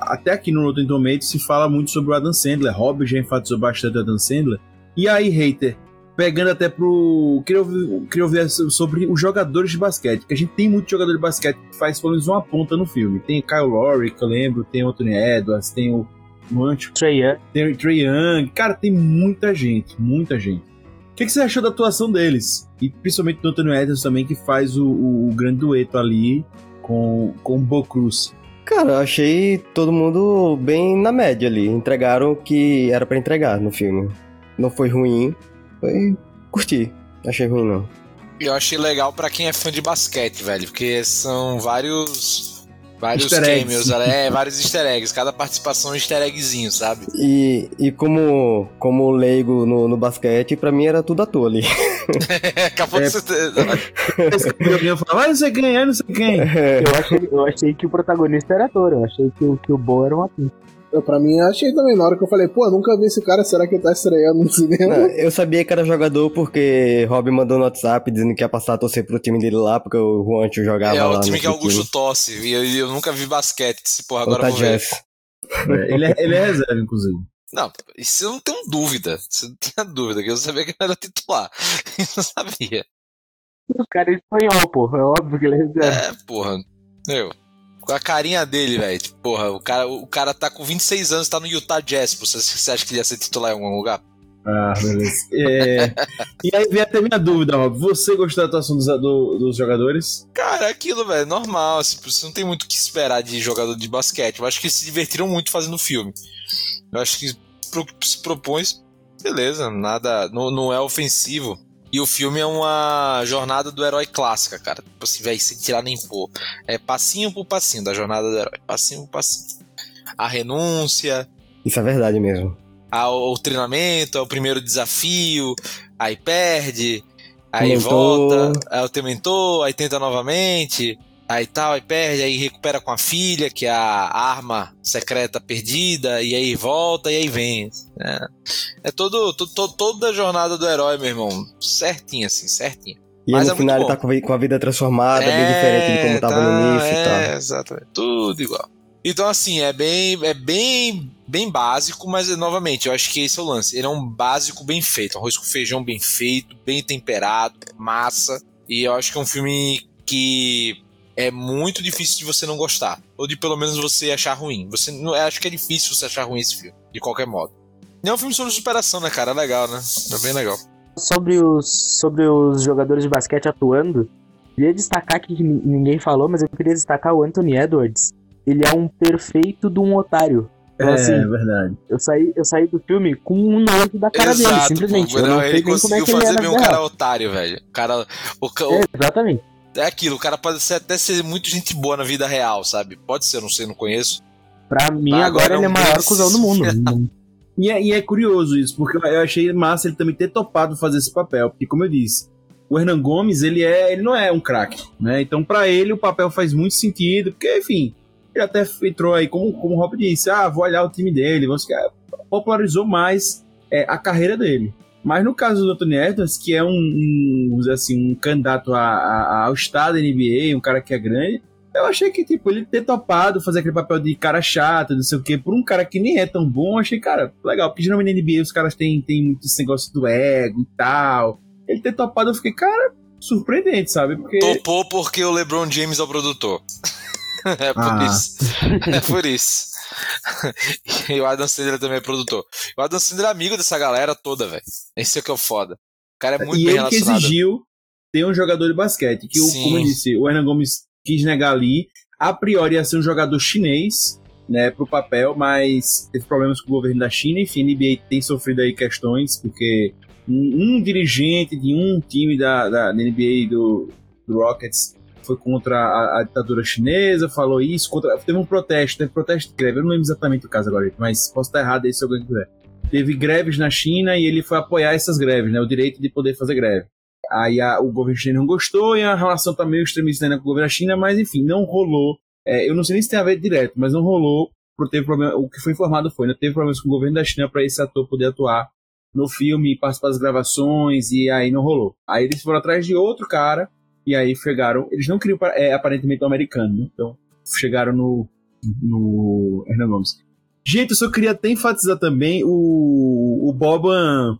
até aqui no Rotten Tomatoes se fala muito sobre o Adam Sandler. Rob já enfatizou bastante o Adam Sandler. E aí, hater, pegando até pro. Queria ouvir, queria ouvir sobre os jogadores de basquete. Porque a gente tem muito jogador de basquete que faz pelo menos uma ponta no filme. Tem Kyle Lowry, que eu lembro, tem Anthony Edwards, tem o Mancho, Trey Young, tem Trey Young. Cara, tem muita gente, muita gente. O que, que você achou da atuação deles? E principalmente do Anthony Edwards também, que faz o, o- o grande dueto ali com, com o Bo Cruz. Cara, eu achei todo mundo bem na média ali. Entregaram o que era pra entregar no filme. Não foi ruim, foi. curti. Achei ruim não. Eu achei legal pra quem é fã de basquete, velho, porque são vários. Vários Easter eggs. cameos, é, vários easter eggs. Cada participação é um easter eggzinho, sabe? E, e como, como leigo no, no basquete, pra mim era tudo à toa ali. Acabou É. de ser. E alguém fala, vai não sei quem, é não sei quem. eu achei, eu achei que o protagonista era ator. Eu achei que, o- que o Bo era um ator. Eu, pra mim, eu achei também. Na hora que eu falei, pô, eu nunca vi esse cara, será que ele tá estreando no cinema? Não, eu sabia que era jogador porque Rob mandou no WhatsApp dizendo que ia passar a torcer pro time dele lá, porque o Juancho jogava É lá o time que Augusto torce. E eu, eu nunca vi basquete. Esse porra, agora eu vou ver. Jazz. É, ele, é, ele é reserva, inclusive. Não, isso eu não tenho dúvida. Isso eu não tinha dúvida, que eu sabia que ele era titular. Eu não sabia. O cara é espanhol, pô. É óbvio que ele é reserva. É, porra. Meu. Com a carinha dele, velho. Tipo, porra, o cara, o cara tá com 26 anos, tá no Utah Jazz. Você, você acha que ele ia ser titular em algum lugar? Ah, beleza. É, e aí vem até minha dúvida, Rob. Você gostou da atuação dos, do- dos jogadores? Cara, é aquilo, velho, normal. Assim, você não tem muito o que esperar de jogador de basquete. Eu acho que eles se divertiram muito fazendo o filme. Eu acho que pro, se propõe, beleza, nada. Não, não é ofensivo. E o filme é uma jornada do herói clássica, cara. Tipo assim, velho, sem tirar nem pôr. É passinho por passinho da jornada do herói. Passinho por passinho. A renúncia, Isso é verdade mesmo. o treinamento, é o primeiro desafio, aí perde, aí Mentor. volta, aí o teu mentor, aí tenta novamente, aí tal, aí perde, aí recupera com a filha, que é a arma secreta perdida, e aí volta, e aí vence. É, é todo, todo, toda a jornada do herói, meu irmão. Certinho, assim, certinho. E Mas aí é no final ele tá com a- vida transformada, bem diferente de como tava tá, no início é, e tal. Exatamente. Tudo igual. Então, assim, é bem, é bem, bem básico, mas novamente, eu acho que esse é o lance. Ele é um básico bem feito, arroz com feijão bem feito, bem temperado, massa. E eu acho que é um filme que é muito difícil de você não gostar. Ou de pelo menos você achar ruim. Você não, eu acho que é difícil você achar ruim esse filme, de qualquer modo. E é um filme sobre superação, né, cara? É legal, né? É bem legal. Sobre os, sobre os jogadores de basquete atuando, queria destacar que ni- ninguém falou, mas eu queria destacar o Anthony Edwards. Ele é um perfeito de um otário. Então, assim, é verdade. eu saí, eu saí do filme com um nojo da cara dele, simplesmente. pô, eu não ele é conseguiu é fazer bem um cara otário, velho. O cara. O, o- É, exatamente. É aquilo, o cara pode ser, até ser muito gente boa na vida real, sabe? Pode ser, não sei, não conheço. Pra mim, Agora agora, é ele é o maior cuzão do mundo. E é, e é curioso isso, porque eu achei massa ele também ter topado fazer esse papel. Porque, como eu disse, o Hernan Gomes, ele, é, ele não é um craque, né? Então, pra ele, o papel faz muito sentido, porque, enfim, ele até entrou aí, como, como o Rob disse, ah, vou olhar o time dele, vamos ficar- popularizou mais é, a carreira dele. Mas no caso do Anthony Edwards, que é um, um assim, um candidato a, a- ao estado da NBA, um cara que é grande, eu achei que, tipo, ele ter topado fazer aquele papel de cara chato, não sei o quê, por um cara que nem é tão bom, eu achei, cara, legal. Porque geralmente na NBA os caras têm, têm muito esse negócio do ego e tal. Ele ter topado, eu fiquei, cara, surpreendente, sabe? Porque. Topou porque o LeBron James é o produtor. é por Ah. isso. É por isso. e o Adam Sandler também é produtor. O Adam Sandler é amigo dessa galera toda, velho. Esse é que é o foda. O cara é muito e bem ele que relacionado. exigiu ter um jogador de basquete. Que, o, como eu disse, o Hernan Gomes quis negar ali. A priori ia ser um jogador chinês, né, pro papel, mas teve problemas com o governo da China. Enfim, a NBA tem sofrido aí questões, porque um, um dirigente de um time da, da, da NBA do, do Rockets foi contra a, a ditadura chinesa, falou isso, contra, teve um protesto, teve protesto de greve, eu não lembro exatamente o caso agora, mas posso estar errado aí se alguém quiser. Teve greves na China e ele foi apoiar essas greves, né, o direito de poder fazer greve. Aí a- o governo chinês não gostou e a relação tá meio extremista né, com o governo da China, mas enfim, não rolou. É, eu não sei nem se tem a ver direto, mas não rolou. Teve problema, o que foi informado foi, né, teve problemas com o governo da China para esse ator poder atuar no filme, participar das gravações e aí não rolou. Aí eles foram atrás de outro cara e aí chegaram. Eles não queriam é, aparentemente um americano, né? então chegaram no no Hernan Gomes. Gente, eu só queria até enfatizar também o, o Boban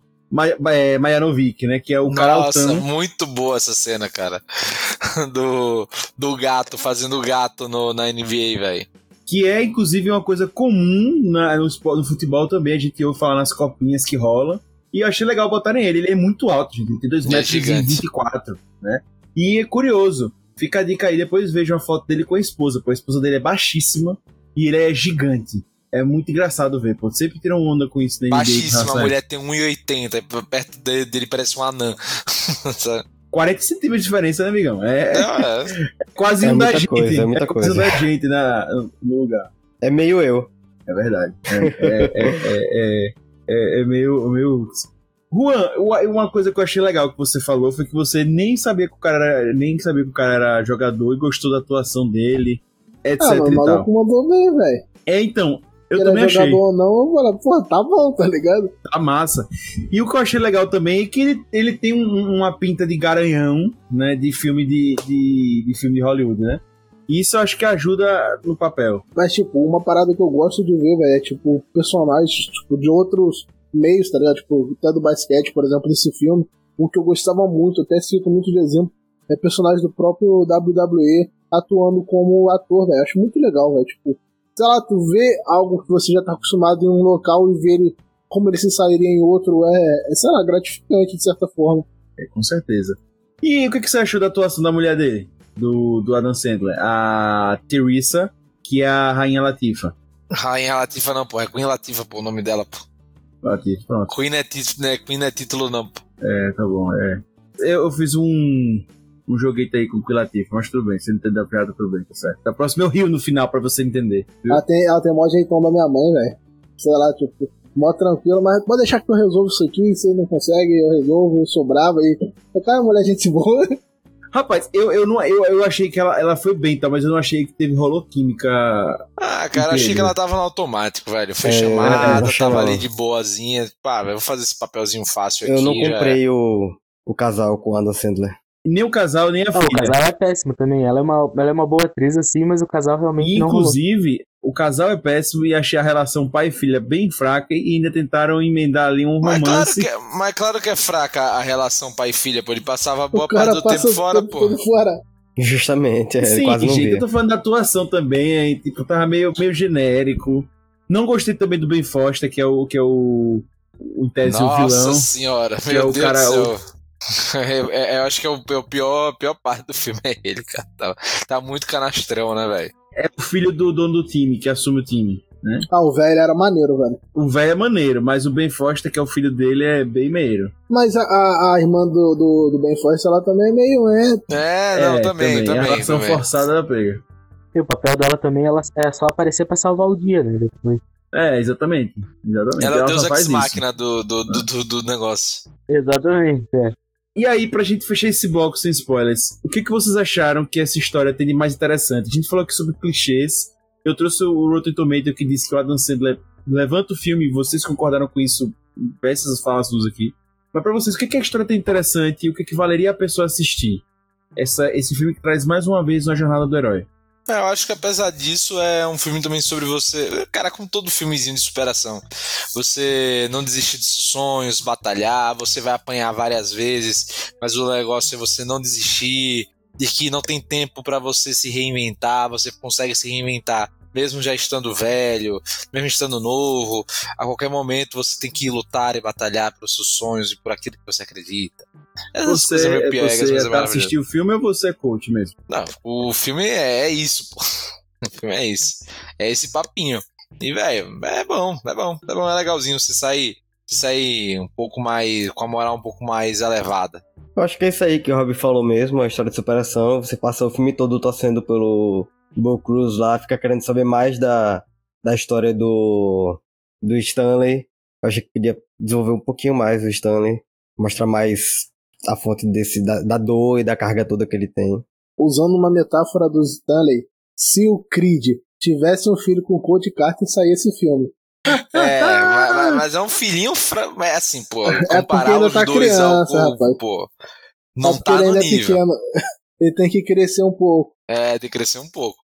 é, Majanovic, né? Que é o cara Nossa, muito boa essa cena, cara. Do, do gato, fazendo gato no, na NBA, velho. que é inclusive uma coisa comum na- no, no futebol também, a gente ouve falar nas copinhas que rola. E eu achei legal botarem ele, ele é muito alto, gente, ele tem 2 Ele é metros e gigante. 24, né? E é curioso, fica a dica aí, depois veja uma foto dele com a esposa, pô, a esposa dele é baixíssima e ele é gigante. É muito engraçado ver, pô, sempre tiram onda com isso Baixíssima, a mulher tem 1,80, e perto dele, dele parece um anã. Sabe? 40 centímetros de diferença, né, amigão? É, é é. quase É um da muita gente. coisa, é muita quase um coisa. da gente na, no lugar. É meio eu. É verdade. É, é, é, é, é, é meio, meio. Juan, uma- coisa que eu achei legal que você falou foi que você nem sabia que o cara era, nem sabia que o cara era jogador e gostou da atuação dele, etc Ah, mas o e tal. maluco mandou bem, velho. É, então, eu também é achei. jogador ou não, eu falei, pô, tá bom, tá ligado? Tá massa. E o que eu achei legal também é que ele, ele tem um- uma pinta de garanhão, né, de filme de, de, de filme de Hollywood, né? E isso eu acho que ajuda no papel. Mas, tipo, uma parada que eu gosto de ver, velho, é, tipo, personagens, tipo, de outros meios, tá ligado? Tipo, até do basquete, por exemplo, nesse filme. O que eu gostava muito, até cito muito de exemplo, é personagens do próprio WWE atuando como ator, velho. Acho muito legal, velho. Tipo, sei lá, tu vê algo que você já tá acostumado em um local e ver ele, como ele se sairia em outro, é, é sei lá, gratificante de certa forma. É, com certeza. E o que, que você achou da atuação da mulher dele? Do, do Adam Sandler? A Teresa, que é a Rainha Latifa. Rainha Latifa não, pô. É Queen Latifa, pô, o nome dela, pô. Latifa, pronto. Queen é, título, né? Queen é título, não. É, tá bom, é. Eu, eu fiz um, um joguete aí com o Latifa, mas tudo bem. Se não entender a piada, tudo bem, tá certo. Da próxima eu rio no final pra você entender. Viu? Ela tem, ela tem mó jeitão da minha mãe, velho. Sei lá, tipo, mó tranquilo, mas pode deixar que eu resolvo isso aqui, se não consegue, eu resolvo, eu sou brava aí. Cara, mulher, gente boa. Rapaz, eu, eu, não, eu, eu achei que ela, ela foi bem, tá? Mas eu não achei que teve rolou química. Ah, cara, achei que ela tava no automático, velho. Foi É, chamada, eu tava ali de boazinha. Pá, velho, vou fazer esse papelzinho fácil aqui. Eu não já comprei o, o casal com o Adam Sandler. Nem o casal, nem a Não, o filha. casal é péssimo também. Ela é, uma, ela é uma boa atriz, assim, mas o casal realmente E, não rolou. O casal é péssimo e achei a relação pai e filha bem fraca e ainda tentaram emendar ali um Mas claro, romance. que, é- mas claro que é fraca a relação pai e filha, pô. Ele passava boa o parte do tempo o fora, tempo pô. todo fora. Justamente, é, Sim, quase não gente, eu tô falando da atuação também, aí, tipo, tava meio, meio genérico. Não gostei também do Ben Foster, que é o, que é o, o tese, o Nossa vilão. senhora, que meu é o Deus cara- do céu. É, é- eu acho que é o, é o pior, a pior parte do filme é ele, cara. Tá, tá muito canastrão, né, velho? É o filho do dono do time, que assume o time. Né? Ah, o velho era maneiro, velho. O velho é maneiro, mas o Ben Foster, que é o filho dele, é bem meiro. Mas a, a, a irmã do, do, do Ben Foster, ela também é meio, é. É, não, é, também, A também. relação também. forçada da pega. E o papel dela também ela, é só aparecer pra salvar o dia, né? Depois. É, exatamente. exatamente. Ela é o deus ex-máquina do, do, do, do, do negócio. Exatamente, é. E aí, pra gente fechar esse bloco sem spoilers, o que, que vocês acharam que essa história tem de mais interessante? A gente falou aqui sobre clichês. Eu trouxe o Rotten Tomato que disse que o Adam Sandler levanta o filme, vocês concordaram com isso? Peças falas suas aqui. Mas pra vocês, o que, que a história tem interessante e o que, que valeria a pessoa assistir? Essa, esse filme que traz mais uma vez uma jornada do herói. É, eu acho que apesar disso é um filme também sobre você. Cara, como todo filmezinho de superação. Você não desistir de seus sonhos, batalhar, você vai apanhar várias vezes, mas o negócio é você não desistir, de que não tem tempo para você se reinventar, você consegue se reinventar mesmo já estando velho, mesmo estando novo, a qualquer momento você tem que lutar e batalhar pelos seus sonhos e por aquilo que você acredita. Essas você, coisas meio piegas, você mas é assistir o filme ou você é coach mesmo? Não, o filme é, é isso, pô. O filme é isso. É esse papinho. E, velho, é bom, é bom, é bom, é legalzinho você sair, você sair um pouco mais, com a moral um pouco mais elevada. Eu acho que é isso aí que o Rob falou mesmo, a história de superação. Você passa o filme todo torcendo pelo Bo Cruz lá, fica querendo saber mais da, da história do, do Stanley. Eu acho que podia desenvolver um pouquinho mais o Stanley, mostrar mais a fonte desse, da, da dor e da carga toda que ele tem. Usando uma metáfora do Stanley, se o Creed tivesse um filho com o Cody Carter, saía esse filme. É, mas, mas, é um filhinho, fra... é assim, pô, é comparar os tá dois criança, ao povo, pô, não é tá no é nível. É pequeno. Ele tem que crescer um pouco. É, tem que crescer um pouco.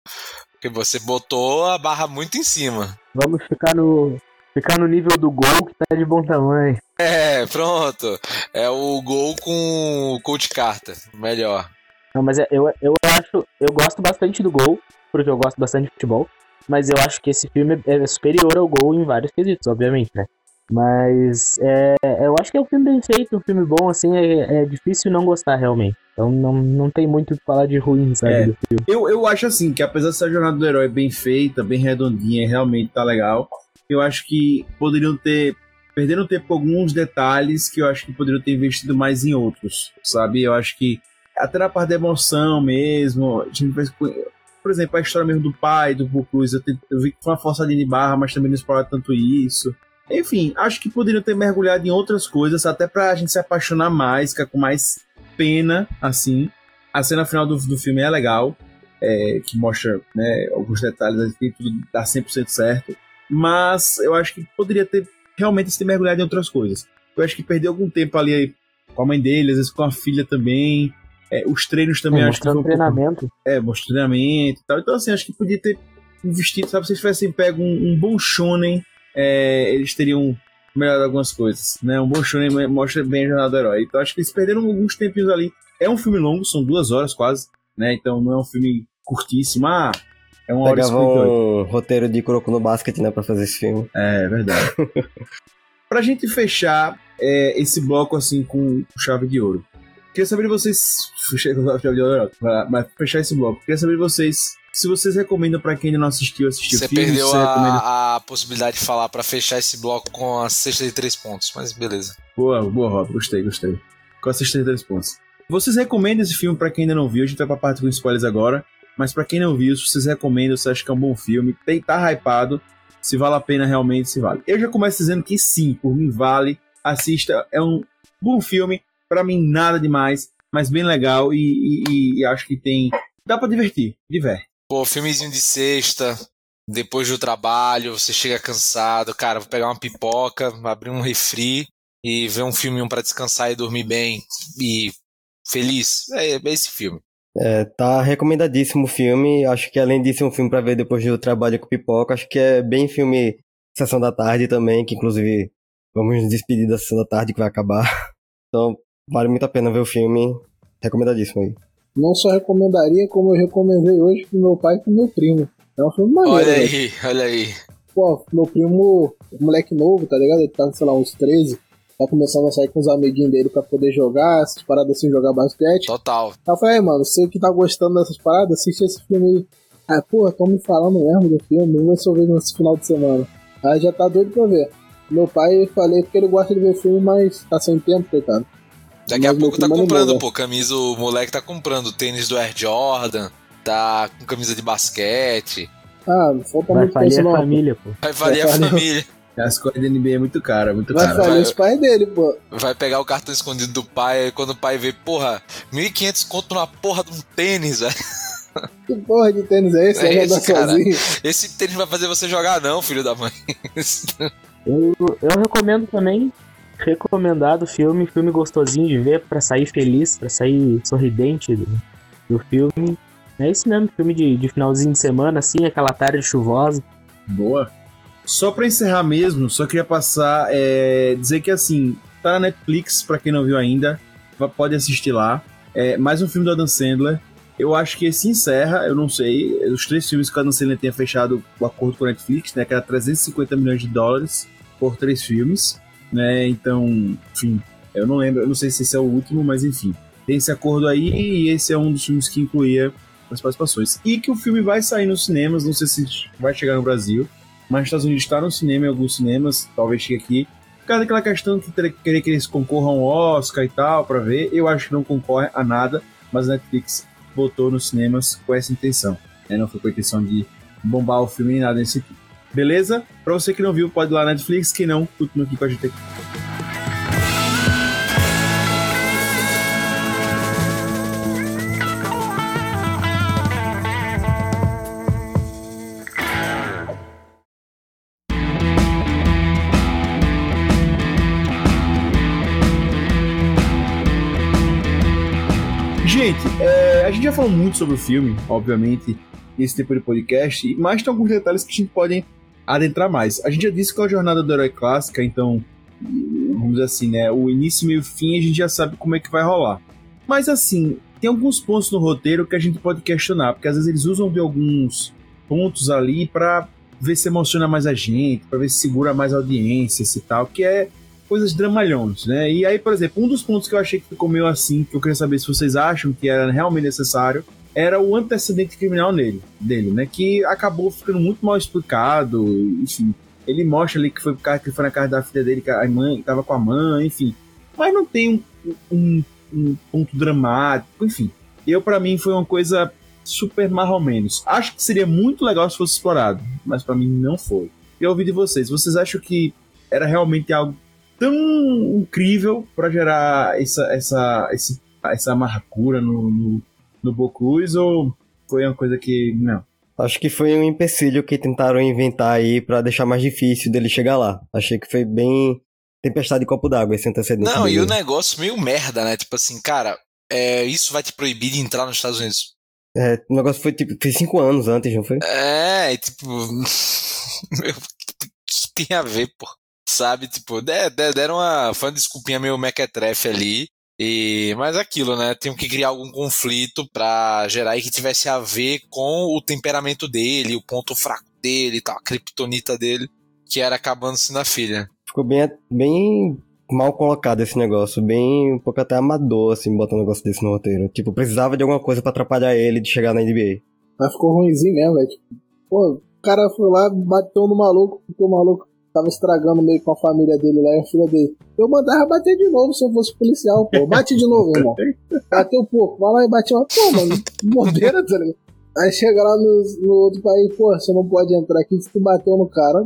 Porque você botou a barra muito em cima. Vamos ficar no, ficar no nível do gol que tá de bom tamanho. É, pronto. É o gol com o Coach Carter. Melhor. Não, mas é, eu, eu acho. Eu gosto bastante do gol, porque eu gosto bastante de futebol. Mas eu acho que esse filme é superior ao gol em vários quesitos, obviamente, né? Mas é, eu acho que é um filme bem feito, um filme bom, assim, é, é difícil não gostar realmente. Então não, não tem muito o que falar de ruim, sabe, é, do filme. Eu, eu acho assim, que apesar dessa jornada do herói bem feita, bem redondinha, realmente tá legal, eu acho que poderiam ter perderam tempo com alguns detalhes que eu acho que poderiam ter investido mais em outros, sabe? Eu acho que até na parte da emoção mesmo, a gente fez, por exemplo, a história mesmo do pai, do Paul Cruz, eu, eu vi que foi uma forçadinha de barra, mas também não exploraram tanto isso. Enfim, acho que poderiam ter mergulhado em outras coisas, até pra gente se apaixonar mais, ficar com mais pena, assim. A cena final do, do filme é legal, é, que mostra né, alguns detalhes, que tudo dá 100% certo. Mas eu acho que poderia ter realmente se mergulhado em outras coisas. Eu acho que perdeu algum tempo ali com a mãe dele, às vezes com a filha também. É, os treinos também é, acho que. Um treinamento. É, mostrando treinamento e tal. Então, assim, acho que podia ter investido, sabe? Se vocês tivessem pego um, um bom shonen é, eles teriam melhorado algumas coisas, né? Um bom shonen mostra bem a jornada do herói. Então acho que eles perderam alguns tempinhos ali. É um filme longo, são duas horas quase, né? Então não é um filme curtíssimo. Ah, é uma Pegava hora um roteiro de Kuroko no Basket, né, pra fazer esse filme. É, verdade. pra gente fechar é, esse bloco assim com chave de ouro. Queria saber de vocês. Chave de ouro, mas fechar esse bloco. Queria saber de vocês se vocês recomendam para quem ainda não assistiu, assistir você o filme. Perdeu você a, recomenda... a possibilidade de falar para fechar esse bloco com a cesta de três pontos, mas beleza. Boa, boa, Rob. Gostei, gostei. Com a cesta de três pontos. Vocês recomendam esse filme para quem ainda não viu? A gente vai pra parte com spoilers agora. Mas para quem não viu, se vocês recomendam, você acha que é um bom filme, tem, tá hypado, se vale a pena realmente, se vale. Eu já começo dizendo que sim, por mim vale. Assista, é um bom filme. para mim, nada demais, mas bem legal e, e, e acho que tem. Dá para divertir, diverte. Pô, filmezinho de sexta, depois do trabalho, você chega cansado, cara, vou pegar uma pipoca, abrir um refri e ver um filminho para descansar e dormir bem e feliz. É, é esse filme. É, tá recomendadíssimo o filme. Acho que além disso, é um filme para ver depois do trabalho com pipoca. Acho que é bem filme Sessão da Tarde também, que inclusive vamos nos despedir da Sessão da Tarde que vai acabar. Então, vale muito a pena ver o filme. Recomendadíssimo aí. Não só recomendaria, como eu recomendei hoje pro meu pai e pro meu primo. É um filme maneiro. Olha aí, olha aí. Pô, meu primo, moleque novo, tá ligado? Ele tá, sei lá, uns 13. Tá começando a sair com os amiguinhos dele pra poder jogar, essas paradas assim, jogar basquete. Total. Aí eu falei, mano, você que tá gostando dessas paradas, assiste esse filme aí. Ah, porra, tão me falando mesmo do filme, vamos ver se eu vejo nesse final de semana. Aí já tá doido pra ver. Meu pai, falei que ele gosta de ver filme, mas tá sem tempo, coitado. Daqui a pouco tá comprando, pô, camisa, o moleque tá comprando tênis do Air Jordan, tá com camisa de basquete. Ah, falta Vai muito falir a família, pô. Vai valer a família. As coisas da NBA é muito cara, muito Vai cara. falir os pais dele, pô. Vai pegar o cartão escondido do pai, aí quando o pai vê, porra, 1.500 conto na porra de um tênis, velho. Que porra de tênis é esse? É Vai esse, cara. sozinho. Esse tênis vai fazer você jogar não, filho da mãe. Eu, eu recomendo também recomendado o filme, filme gostosinho de ver, pra sair feliz, pra sair sorridente do, do filme. É isso mesmo, filme de, de finalzinho de semana, assim, aquela tarde chuvosa. Boa. Só pra encerrar mesmo, só queria passar, é, dizer que assim, tá na Netflix, pra quem não viu ainda, pode assistir lá. É, mais um filme do Adam Sandler. Eu acho que esse encerra, eu não sei, os três filmes que o Adam Sandler tenha fechado o acordo com a Netflix, né, que era 350 milhões de dólares por três filmes, né, então, enfim, eu não lembro, eu não sei se esse é o último, mas enfim, tem esse acordo aí e esse é um dos filmes que incluía as participações. E que o filme vai sair nos cinemas, não sei se vai chegar no Brasil, mas nos Estados Unidos está no cinema, em alguns cinemas, talvez chegue aqui. Por causa daquela questão ter- querer que eles concorram ao Oscar e tal, pra ver, eu acho que não concorre a nada, mas a Netflix botou nos cinemas com essa intenção. né? Não foi com a intenção de bombar o filme nem nada nesse tipo. Beleza? Pra você que não viu, pode ir lá na Netflix, quem não, continua aqui com a gente aqui. Gente, é, a gente já falou muito sobre o filme, obviamente, nesse tipo de podcast, mas tem alguns detalhes que a gente pode adentrar mais. A gente já disse que é uma jornada do herói clássica, então, vamos dizer assim, né? O início, meio fim, a gente já sabe como é que vai rolar. Mas assim, tem alguns pontos no roteiro que a gente pode questionar, porque às vezes eles usam de alguns pontos ali pra ver se emociona mais a gente, pra ver se segura mais audiência e tal, que é coisas dramalhões, né? E aí, por exemplo, um dos pontos que eu achei que ficou meio assim, que eu queria saber se vocês acham que era realmente necessário, era o antecedente criminal nele, dele, né? Que acabou ficando muito mal explicado, enfim. Ele mostra ali que foi, que foi na casa da filha dele, que a mãe tava com a mãe, enfim. Mas não tem um, um, um ponto dramático, enfim. Eu, para mim, foi uma coisa super mais ou menos. Acho que seria muito legal se fosse explorado, mas para mim não foi. Eu ouvi de vocês. Vocês acham que era realmente algo tão incrível para gerar essa, essa, esse, essa amargura no, no, no Bocruz ou foi uma coisa que. Não. Acho que foi um empecilho que tentaram inventar aí pra deixar mais difícil dele chegar lá. Achei que foi bem tempestade de copo d'água esse antecedente. Não, e dele. o negócio meio merda, né? Tipo assim, cara, é, isso vai te proibir de entrar nos Estados Unidos. É, o negócio foi tipo, foi cinco anos antes, não foi? É, e tipo. meu, que tem a ver, pô. Sabe? Tipo, de- de- deram uma. Foi uma desculpinha meio mequetrefe ali. E, mas aquilo, né? Tinham que criar algum conflito pra gerar e que tivesse a ver com o temperamento dele, o ponto fraco dele e tal, a criptonita dele, que era acabando-se na filha. Ficou bem, bem mal colocado esse negócio, bem um pouco até amador, assim, botar um negócio desse no roteiro. Tipo, precisava de alguma coisa pra atrapalhar ele de chegar na NBA. Mas ficou ruimzinho mesmo, velho. Tipo, pô, o cara foi lá, bateu no maluco, o maluco tava estragando meio com a família dele lá e a filha dele. Eu mandava bater de novo se eu fosse policial, pô. Bate de novo, irmão. Bateu pouco, vai lá e bate uma. Pô, mano, bobeira, tá ligado? Aí chega lá no, no outro país, pô, você não pode entrar aqui se tu bateu no cara.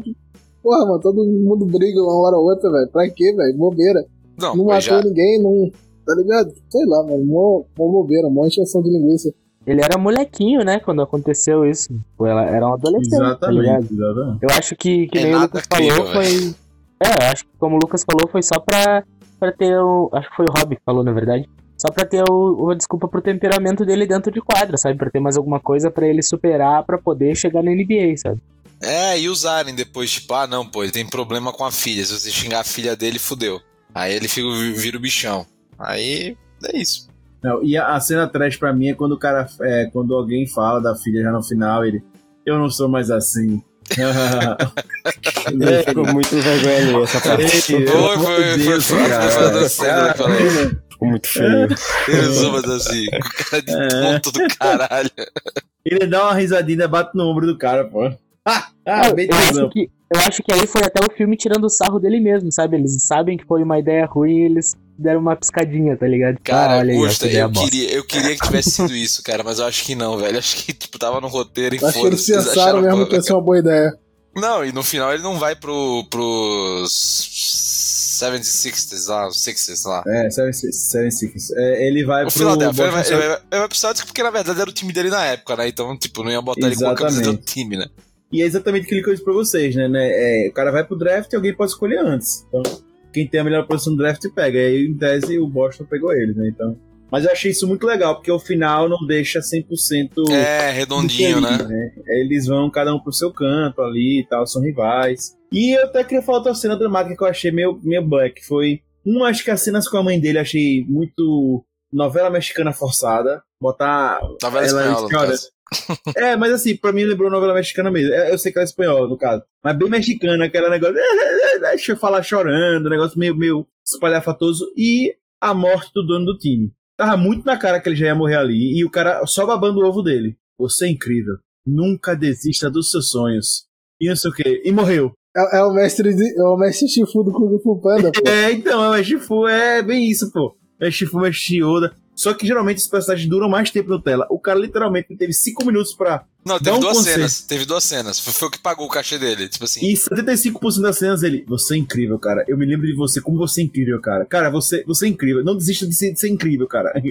Porra, mano, todo mundo briga uma hora ou outra, velho. Pra quê, velho? Bobeira. Não, Não matou já. ninguém, não. Tá ligado? Sei lá, mano. Mó, mó bobeira, mó encheção de linguiça. Ele era molequinho, né, quando aconteceu isso. Pô, ela era um adolescente, tá? Exatamente, exatamente. Eu acho que, que É nem o Lucas falou, foi. É, eu acho que como o Lucas falou, foi só pra, pra ter o. Acho que foi o Rob que falou, na verdade. Só pra ter o, o desculpa pro temperamento dele dentro de quadra, sabe? Pra ter mais alguma coisa pra ele superar pra poder chegar na NBA, sabe? É, e usarem depois, tipo, ah, não, pô, ele tem problema com a filha. Se você xingar a filha dele, fudeu. Aí ele fica, vira o bichão. Aí é isso. Não, e a, a cena trash pra mim é quando o cara. É, quando alguém fala da filha já no final, ele. Eu não sou mais assim. É, ficou muito vergonha essa parte. Foi, foi, de foi, Deus, foi, foi, cara. foi falou. Ficou muito feio. Ele zoa assim, com cara de É. tonto do caralho. Ele dá uma risadinha e bate no ombro do cara, pô. Ah, ah, eu, bem eu acho que, eu acho que aí foi até o filme tirando o sarro dele mesmo, sabe? Eles sabem que foi uma ideia ruim e eles deram uma piscadinha, tá ligado? Cara, ah, olha aí, Augusta, eu bosta. queria, eu queria que tivesse sido isso, cara, mas eu acho que não, velho. Acho que, tipo, tava no roteiro e Acho que eles foda-se. pensaram acharam, mesmo que ia ser uma boa ideia. Não, e no final ele não vai pro, pros 76ers lá, os Sixers lá. É, Seven Six. Seven Six. É, ele vai O pro. Philadelphia, ele vai, ele vai, ele vai pro Celtics porque na verdade era o time dele na época, né? Então, tipo, não ia botar ele com a camisa do Exatamente. time, né? E é exatamente aquilo que eu disse pra vocês, né? né? É, o cara vai pro draft e alguém pode escolher antes. Então, quem tem a melhor posição do draft pega. E aí, em tese, o Boston pegou ele, né? Então. Mas eu achei isso muito legal, porque o final não deixa 100% É, redondinho, do que é, né? Eles vão cada um pro seu canto ali e tal, são rivais. E eu até queria falar outra cena dramática que eu achei meio, meio black. Foi. Um, acho que as cenas com a mãe dele eu achei muito novela mexicana forçada. Botar. Novela ela espanhola, chora. caso. É, mas assim, pra mim lembrou novela mexicana mesmo. É, Eu sei que ela é espanhola, no caso. Mas bem mexicana, aquela negócio. Deixa eu falar chorando, negócio meio, meio espalhafatoso. E a morte do dono do time. Tava muito na cara que ele já ia morrer ali. E o cara só babando o ovo dele. Você é incrível. Nunca desista dos seus sonhos. E não sei o quê. E morreu. É, é o mestre de, é o mestre Shifu do Kung Fu Panda, pô. É, então, é o Meshifu, é bem isso, pô. Meshifu, Meshioda. Só que geralmente os personagens duram mais tempo na tela. O cara literalmente teve 5 minutos pra. Não, teve um duas cenas. Teve duas cenas. Foi, foi o que pagou o cachê dele. Tipo assim. E 75% das cenas ele. Você é incrível, cara. Eu me lembro de você, como você é incrível, cara. Cara, você, você é incrível. Não desista de ser, de ser incrível, cara.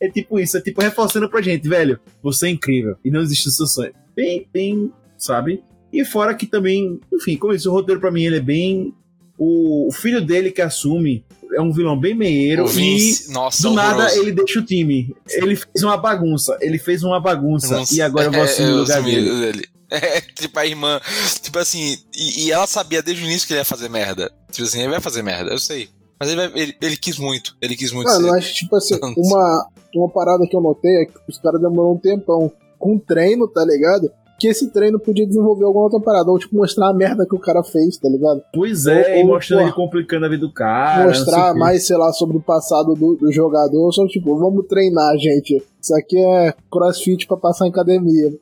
É tipo isso, é tipo reforçando pra gente, velho. Você é incrível. E não desista dos seus sonhos. Bem, bem, sabe? E fora que também, enfim, como isso, o roteiro pra mim ele é bem. O, o filho dele que assume é um vilão bem meieiro o e Vince, nossa, do nada horroroso. ele deixa o time. Ele fez uma bagunça. Ele fez uma bagunça. Nossa, E agora eu vou é, assumir eu o lugar dele. dele. É, tipo a irmã. Tipo assim, e, e ela sabia desde o início que ele ia fazer merda. Tipo assim, ele vai fazer merda, eu sei. Mas ele, vai- ele, ele quis muito. Ele quis muito Mano, ser. mas tipo assim, uma, uma parada que eu notei é que os caras demoraram um tempão com treino, tá ligado? Que esse treino podia desenvolver alguma outra parada, ou tipo, mostrar a merda que o cara fez, tá ligado? Pois é, Ou- e mostrando ele complicando a vida do cara. sei mostrar quê. mais, sei lá, sobre o passado do, do jogador, só tipo, vamos treinar, gente. Isso aqui é crossfit pra passar em academia.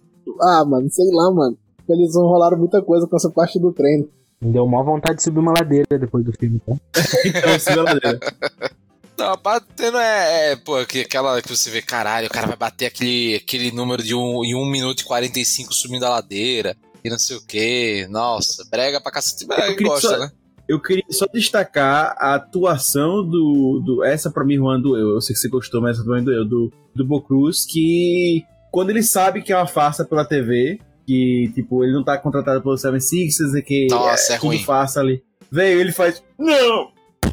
Ah, mano, sei lá, mano. Eles enrolaram muita coisa com essa parte do treino. Me deu maior vontade de subir uma ladeira depois do filme, tá? Então. Não, a parte não é, é, pô, que, aquela que você vê, caralho, o cara vai bater aquele, aquele número de um, em 1 minuto e 45 subindo a ladeira e não sei o que. Nossa, brega pra cacete. Eu queria gosta, só- né? Eu queria só destacar a atuação do. do essa pra mim, Juan doeu. Eu sei que você gostou, mas essa pra mim doeu. Do, do Bocruz, que quando ele sabe que é uma farsa pela TV, que, tipo, ele não tá contratado pelo Seven Sixers e que Nossa, é tudo ruim. farsa ali. Veio, ele faz. Não!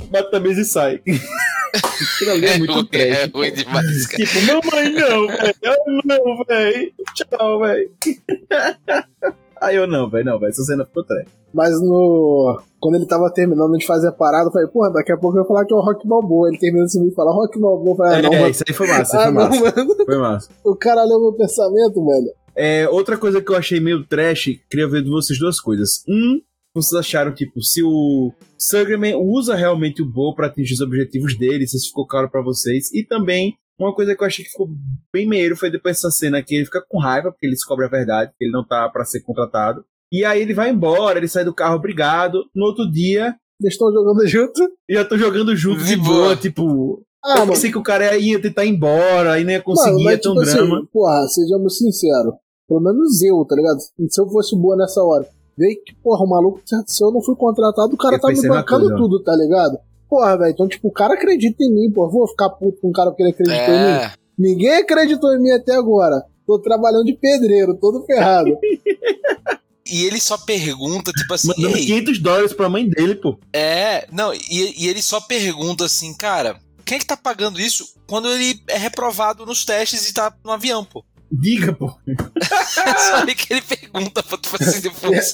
Bate na mesa e sai. Aquilo ali é muito ruim, trash. é ruim demais, cara. Tipo, mamãe, não, velho. Eu não, velho. Tchau, velho. Aí eu não, velho, não, velho. Essa cena ficou trash. Mas no. Quando ele tava terminando de fazer a parada, eu falei, porra, daqui a pouco eu vou falar que é o Rock Balboa. Ele termina assim e fala, Rock Balboa. Eu falei, ah, não, é, mano. isso aí foi massa, Ah, foi não, massa. mano. Foi massa. O cara leu meu pensamento, velho. É, outra coisa que eu achei meio trash, queria ver de vocês duas coisas. Um, vocês acharam, tipo, se o Sugarman usa realmente o Bo pra atingir os objetivos dele, se isso ficou claro pra vocês. E também, uma coisa que eu achei que ficou bem meio foi depois dessa cena que ele fica com raiva, porque ele descobre a verdade, que ele não tá pra ser contratado. E aí ele vai embora, ele sai do carro obrigado. No outro dia, Eles estão jogando junto. e já tô jogando junto de De boa, boa. tipo. Ah, eu mano. pensei que o cara ia tentar ir embora, e não ia conseguir, Mano, ter um tipo assim, drama. porra, sejamos sinceros. Pelo menos eu, tá ligado? Se eu fosse boa nessa hora. Vê que, porra, o maluco, se eu não fui contratado, o cara Eu tá me bancando coisa. tudo, tá ligado? Porra, velho, então, tipo, o cara acredita em mim, porra. Vou ficar puto com um cara porque ele acreditou em mim. É, Ninguém acreditou em mim até agora. Tô trabalhando de pedreiro, todo ferrado. e ele só pergunta, tipo assim, Mandando "Ei, 500 dólares pra mãe dele, pô. É, não, e, e ele só pergunta assim, cara, quem é que tá pagando isso quando ele é reprovado nos testes e tá no avião, pô? Diga, pô. É só aí que ele pergunta, pô, tipo assim, depois.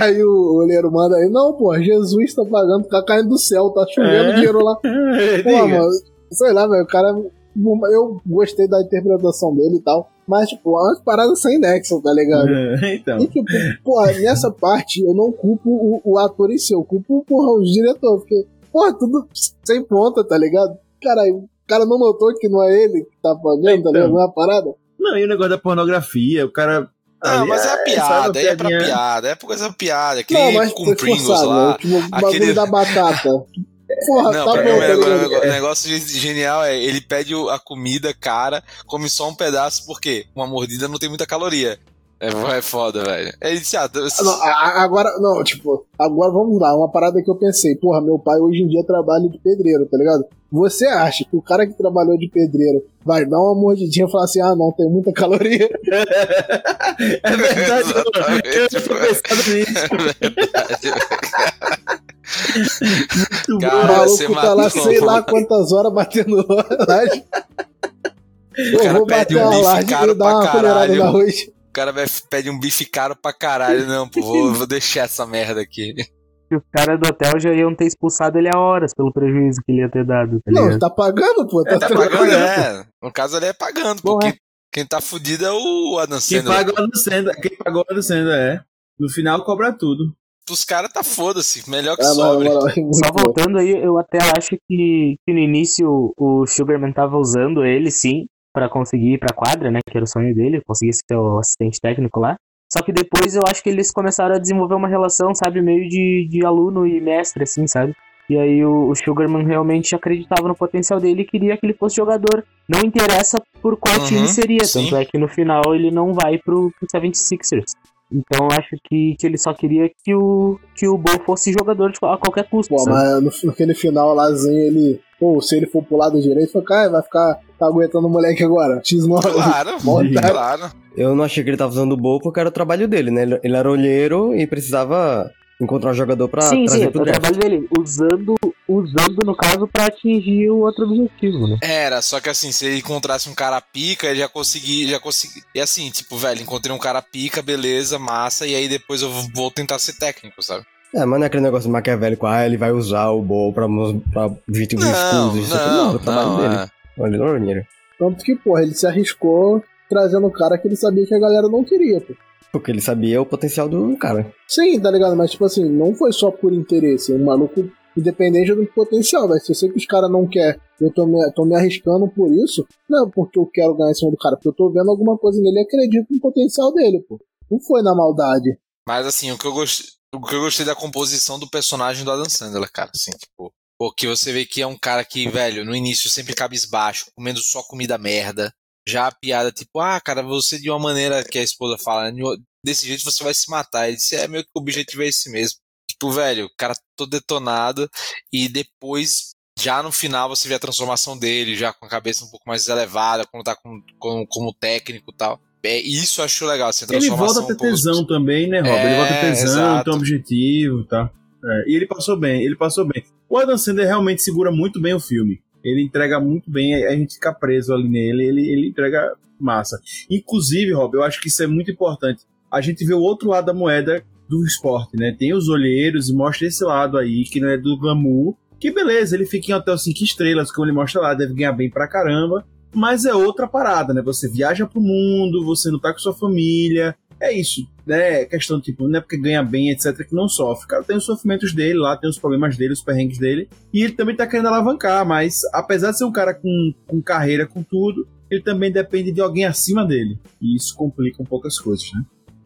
aí o olheiro manda aí, não, porra, Jesus tá pagando, tá caindo do céu, tá chovendo É. dinheiro lá. Pô, mano, sei lá, velho, o cara. Eu gostei da interpretação dele e tal. Mas, tipo, é umas paradas sem nexo, tá ligado? É, então. E, tipo, porra, nessa parte eu não culpo o, o ator em si, eu culpo, porra, os diretores, porque, porra, tudo sem ponta, tá ligado? Cara, o cara não notou que não é ele que tá pagando, tá Então. ligado? Não é a parada? Não, e o negócio da pornografia, o cara. Não, ali, mas é a sabe, piada, aí é pra piada, é por causa da piada, que não, nem mas com Pringles lá. né? Tipo, o bagulho aquele- da batata. Porra, Não, tá pra bom, mim, o tá negócio, o negócio genial é ele pede a comida cara, come só um pedaço, porque uma mordida não tem muita caloria. É, é foda, velho. Ele disse, ah, Ah, não, agora, não, tipo, agora vamos lá, uma parada que eu pensei, porra, meu pai hoje em dia trabalha de pedreiro, tá ligado? Você acha que o cara que trabalhou de pedreiro vai dar uma mordidinha e falar assim, ah, não, tem muita caloria? É verdade, eu tinha pô. pensado nisso. É verdade. Muito Cara, O bom. maluco você tá lá sei lá quantas horas batendo laje. Eu vou bater um a laje e dar uma colherada caralho. no arroz. O cara vai pede um bife caro pra caralho. Não, pô, vou, vou deixar essa merda aqui. E os caras do hotel já iam ter expulsado ele há horas pelo prejuízo que ele ia ter dado, tá Não, tá pagando, pô. Tá, Tá tranquilo. pagando, é. No caso ali é pagando, Bom, porque quem tá fudido é o Adam Quem Sandler. a quem pagou a Senda é. No final cobra tudo. Os caras tá foda-se, melhor que Ah, sobre. é Só voltando aí, eu até acho que, que no início o Sugarman tava usando ele sim pra conseguir ir pra quadra, né? Que era o sonho dele, conseguir ser o assistente técnico lá. Só que depois eu acho que eles começaram a desenvolver uma relação, sabe, meio de, de aluno e mestre, assim, sabe? E aí o, o Sugarman realmente acreditava no potencial dele e queria que ele fosse jogador. Não interessa por qual Uhum, time seria, sim. tanto é que no final ele não vai pro, pro 76ers. Então eu acho que, que ele só queria que o, que o Bo fosse jogador de, a qualquer custo. Pô, sabe? mas no, naquele final lázinho, ele. Pô, se ele for pro lado direito, foi, cara, vai ficar tá aguentando o moleque agora. X9. Claro, claro. Eu não achei que ele tava usando o Bo porque era o trabalho dele, né? Ele- Ele era olheiro e precisava encontrar um jogador pra sim, sim, trazer é pro o draft. trabalho dele, usando, usando no caso pra atingir o outro objetivo, né? Era, só que assim, se ele encontrasse um cara pica, ele já consegui, já consegui. E assim, tipo, velho, encontrei um cara pica, beleza, massa, e aí depois eu vou tentar ser técnico, sabe? É, mas não é aquele negócio maquiavélico, ah, ele vai usar o Bo pra, pra objetivos Não, escusos. não, é o trabalho não, dele. é. Olha, ele é. Tanto que, porra, ele se arriscou trazendo um cara que ele sabia que a galera não queria, pô. Porque ele sabia o potencial do cara. Sim, tá ligado? Mas, tipo assim, não foi só por interesse. O maluco, independente do potencial, velho. Se eu sei que os caras não querem, eu tô me, tô me arriscando por isso, não é porque eu quero ganhar em cima do cara, porque eu tô vendo alguma coisa nele e acredito no potencial dele, pô. Não foi na maldade. Mas assim, o que eu gostei, o que eu gostei da composição do personagem do Adam Sandler, cara, assim, tipo, porque você vê que é um cara que, velho, no início sempre cabisbaixo, comendo só comida merda. Já a piada, tipo, ah, cara, você de uma maneira que a esposa fala, né, desse jeito você vai se matar. Ele disse, é meio que o objetivo é esse mesmo. Tipo, velho, o cara todo detonado, e depois, já no final, você vê a transformação dele, já com a cabeça um pouco mais elevada, quando tá com, com- como técnico e tal. É, isso eu acho legal, assim, a Ele volta a ter um pouco- tesão também, né, Rob? ele É, volta a ter tesão, tem um objetivo, tá? É, e ele passou bem, ele passou bem. O Adam Sandler realmente segura muito bem o filme. Ele entrega muito bem, a gente fica preso ali nele, ele, ele entrega massa. Inclusive, Rob, eu acho que isso é muito importante. A gente vê o outro lado da moeda do esporte, né? Tem os olheiros e mostra esse lado aí, que não é do glamour. Que beleza, ele fica em hotel 5 estrelas, como ele mostra lá, deve ganhar bem pra caramba. Mas é outra parada, né? Você viaja pro mundo, você não tá com sua família. É isso, né? Questão tipo, não é porque ganha bem, etc., que não sofre. O cara tem os sofrimentos dele lá, tem os problemas dele, os perrengues dele. E ele também tá querendo alavancar, mas apesar de ser um cara com, com carreira, com tudo, ele também depende de alguém acima dele. E isso complica um pouco as coisas, né?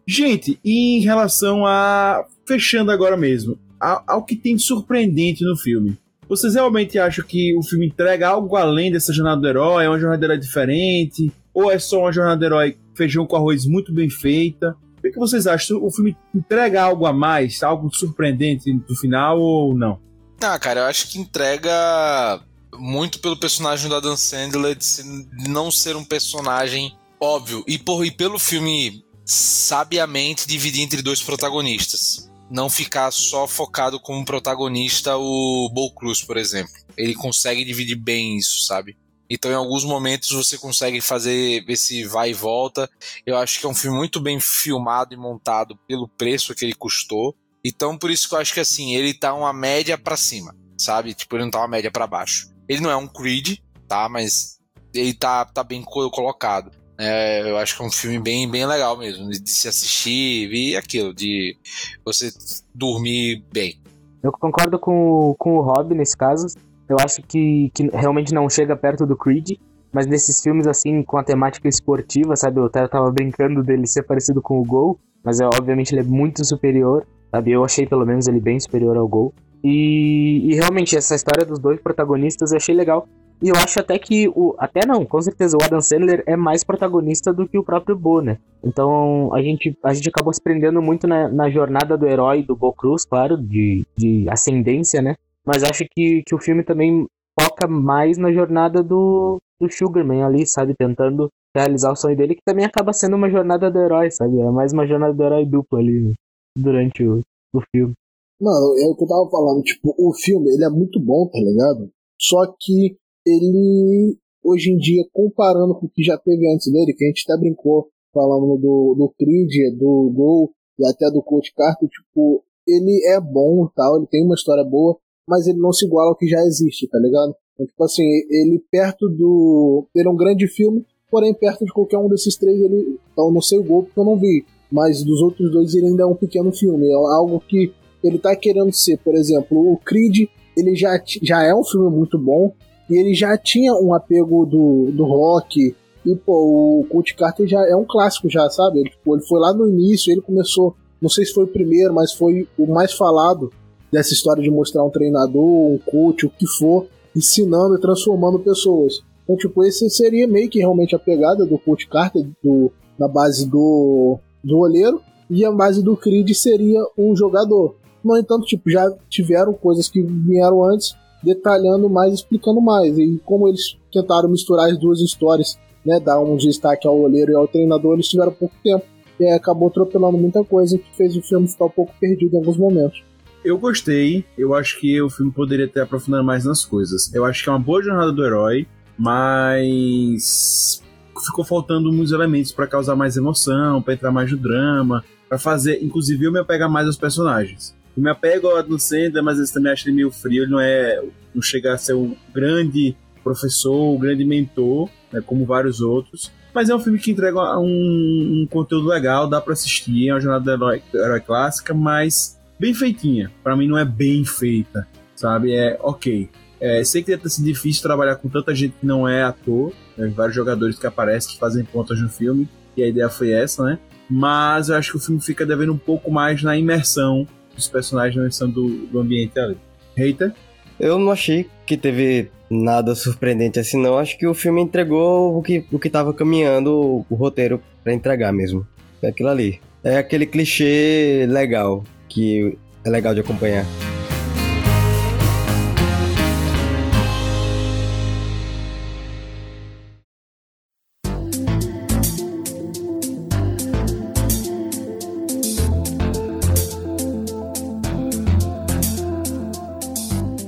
Gente, em relação a. Fechando agora mesmo, ao que tem de surpreendente no filme. Vocês realmente acham que o filme entrega algo além dessa jornada do herói? É uma jornada do herói diferente? Ou é só uma jornada herói feijão com arroz muito bem feita? O que, que vocês acham? O filme entrega algo a mais? Algo surpreendente no final ou não? Ah, cara, eu acho que entrega muito pelo personagem do Adam Sandler de não ser um personagem óbvio. E, por, e pelo filme sabiamente dividir entre dois protagonistas. Não ficar só focado como protagonista o Bo Cruz, por exemplo. Ele consegue dividir bem isso, sabe? Então, em alguns momentos, você consegue fazer esse vai e volta. Eu acho que é um filme muito bem filmado e montado pelo preço que ele custou. Então, por isso que eu acho que assim, ele tá uma média pra cima, sabe? Tipo, ele não tá uma média pra baixo. Ele não é um Creed, tá? Mas ele tá, tá bem co- colocado. É, eu acho que é um filme bem, bem legal mesmo, de, se assistir e aquilo, de você dormir bem. Eu concordo com, com o Rob nesse caso. Eu acho que, que realmente não chega perto do Creed, mas nesses filmes assim, com a temática esportiva, sabe? Eu até tava brincando dele ser parecido com o Gol, mas é, obviamente ele é muito superior, sabe? Eu achei pelo menos ele bem superior ao Gol. E, e realmente essa história dos dois protagonistas eu achei legal. E eu acho até que o. Até não, com certeza, o Adam Sandler é mais protagonista do que o próprio Bo, né? Então a gente, a gente acabou se prendendo muito na, na jornada do herói do Bo Cruz, claro, de, de ascendência, né? Mas acho que, que o filme também foca mais na jornada do, do Sugarman ali, sabe? Tentando realizar o sonho dele, que também acaba sendo uma jornada do herói, sabe? É mais uma jornada do herói dupla ali, né? durante o, o filme. Mano, é o que eu tava falando, tipo, o filme, ele é muito bom, tá ligado? Só que ele, hoje em dia, comparando com o que já teve antes dele, que a gente até brincou falando do, do Creed, do Gol e até do Coach Carter, tipo, ele é bom tal, ele tem uma história boa, mas ele não se iguala ao que já existe, tá ligado? Então, tipo assim, ele perto do. Ele é um grande filme, porém perto de qualquer um desses três ele. Então não sei o gol porque eu não vi. Mas dos outros dois ele ainda é um pequeno filme. É algo que ele tá querendo ser. Por exemplo, o Creed, ele já, já é um filme muito bom. E ele já tinha um apego do, do rock. E, pô, o Coach Carter já é um clássico já, sabe? Ele, pô, ele foi lá no início, ele começou. Não sei se foi o primeiro, mas foi o mais falado dessa história de mostrar um treinador, um coach, o que for, ensinando e transformando pessoas. Então, tipo, esse seria meio que realmente a pegada do Coach Carter, do, na base do, do olheiro, e a base do Creed seria um jogador. No entanto, tipo, já tiveram coisas que vieram antes, detalhando mais, explicando mais. E como eles tentaram misturar as duas histórias, né, dar um destaque ao olheiro e ao treinador, eles tiveram pouco tempo. E acabou atropelando muita coisa que fez o filme ficar um pouco perdido em alguns momentos. Eu gostei, eu acho que o filme poderia ter aprofundado mais nas coisas. Eu acho que é uma boa jornada do herói, mas ficou faltando muitos elementos para causar mais emoção, para entrar mais no drama, para fazer, inclusive eu me apegar mais aos personagens. Eu me apego ao Adam Sandler, mas eu também acho ele meio frio, ele não é, não chega a ser um grande professor, um grande mentor, né, como vários outros. Mas é um filme que entrega um, um conteúdo legal, dá para assistir, é uma jornada do herói, herói clássica, mas bem feitinha. Para mim não é bem feita, sabe? É ok. É, sei que deve sido difícil trabalhar com tanta gente que não é ator, né? vários jogadores que aparecem, que fazem pontas no filme, e a ideia foi essa, né? Mas eu acho que o filme fica devendo um pouco mais na imersão dos personagens, na imersão do, do ambiente ali. Hater? Eu não achei que teve nada surpreendente assim, não. Acho que o filme entregou o que, o que tava caminhando o, o roteiro para entregar mesmo. É aquilo ali. É aquele clichê legal que é legal de acompanhar.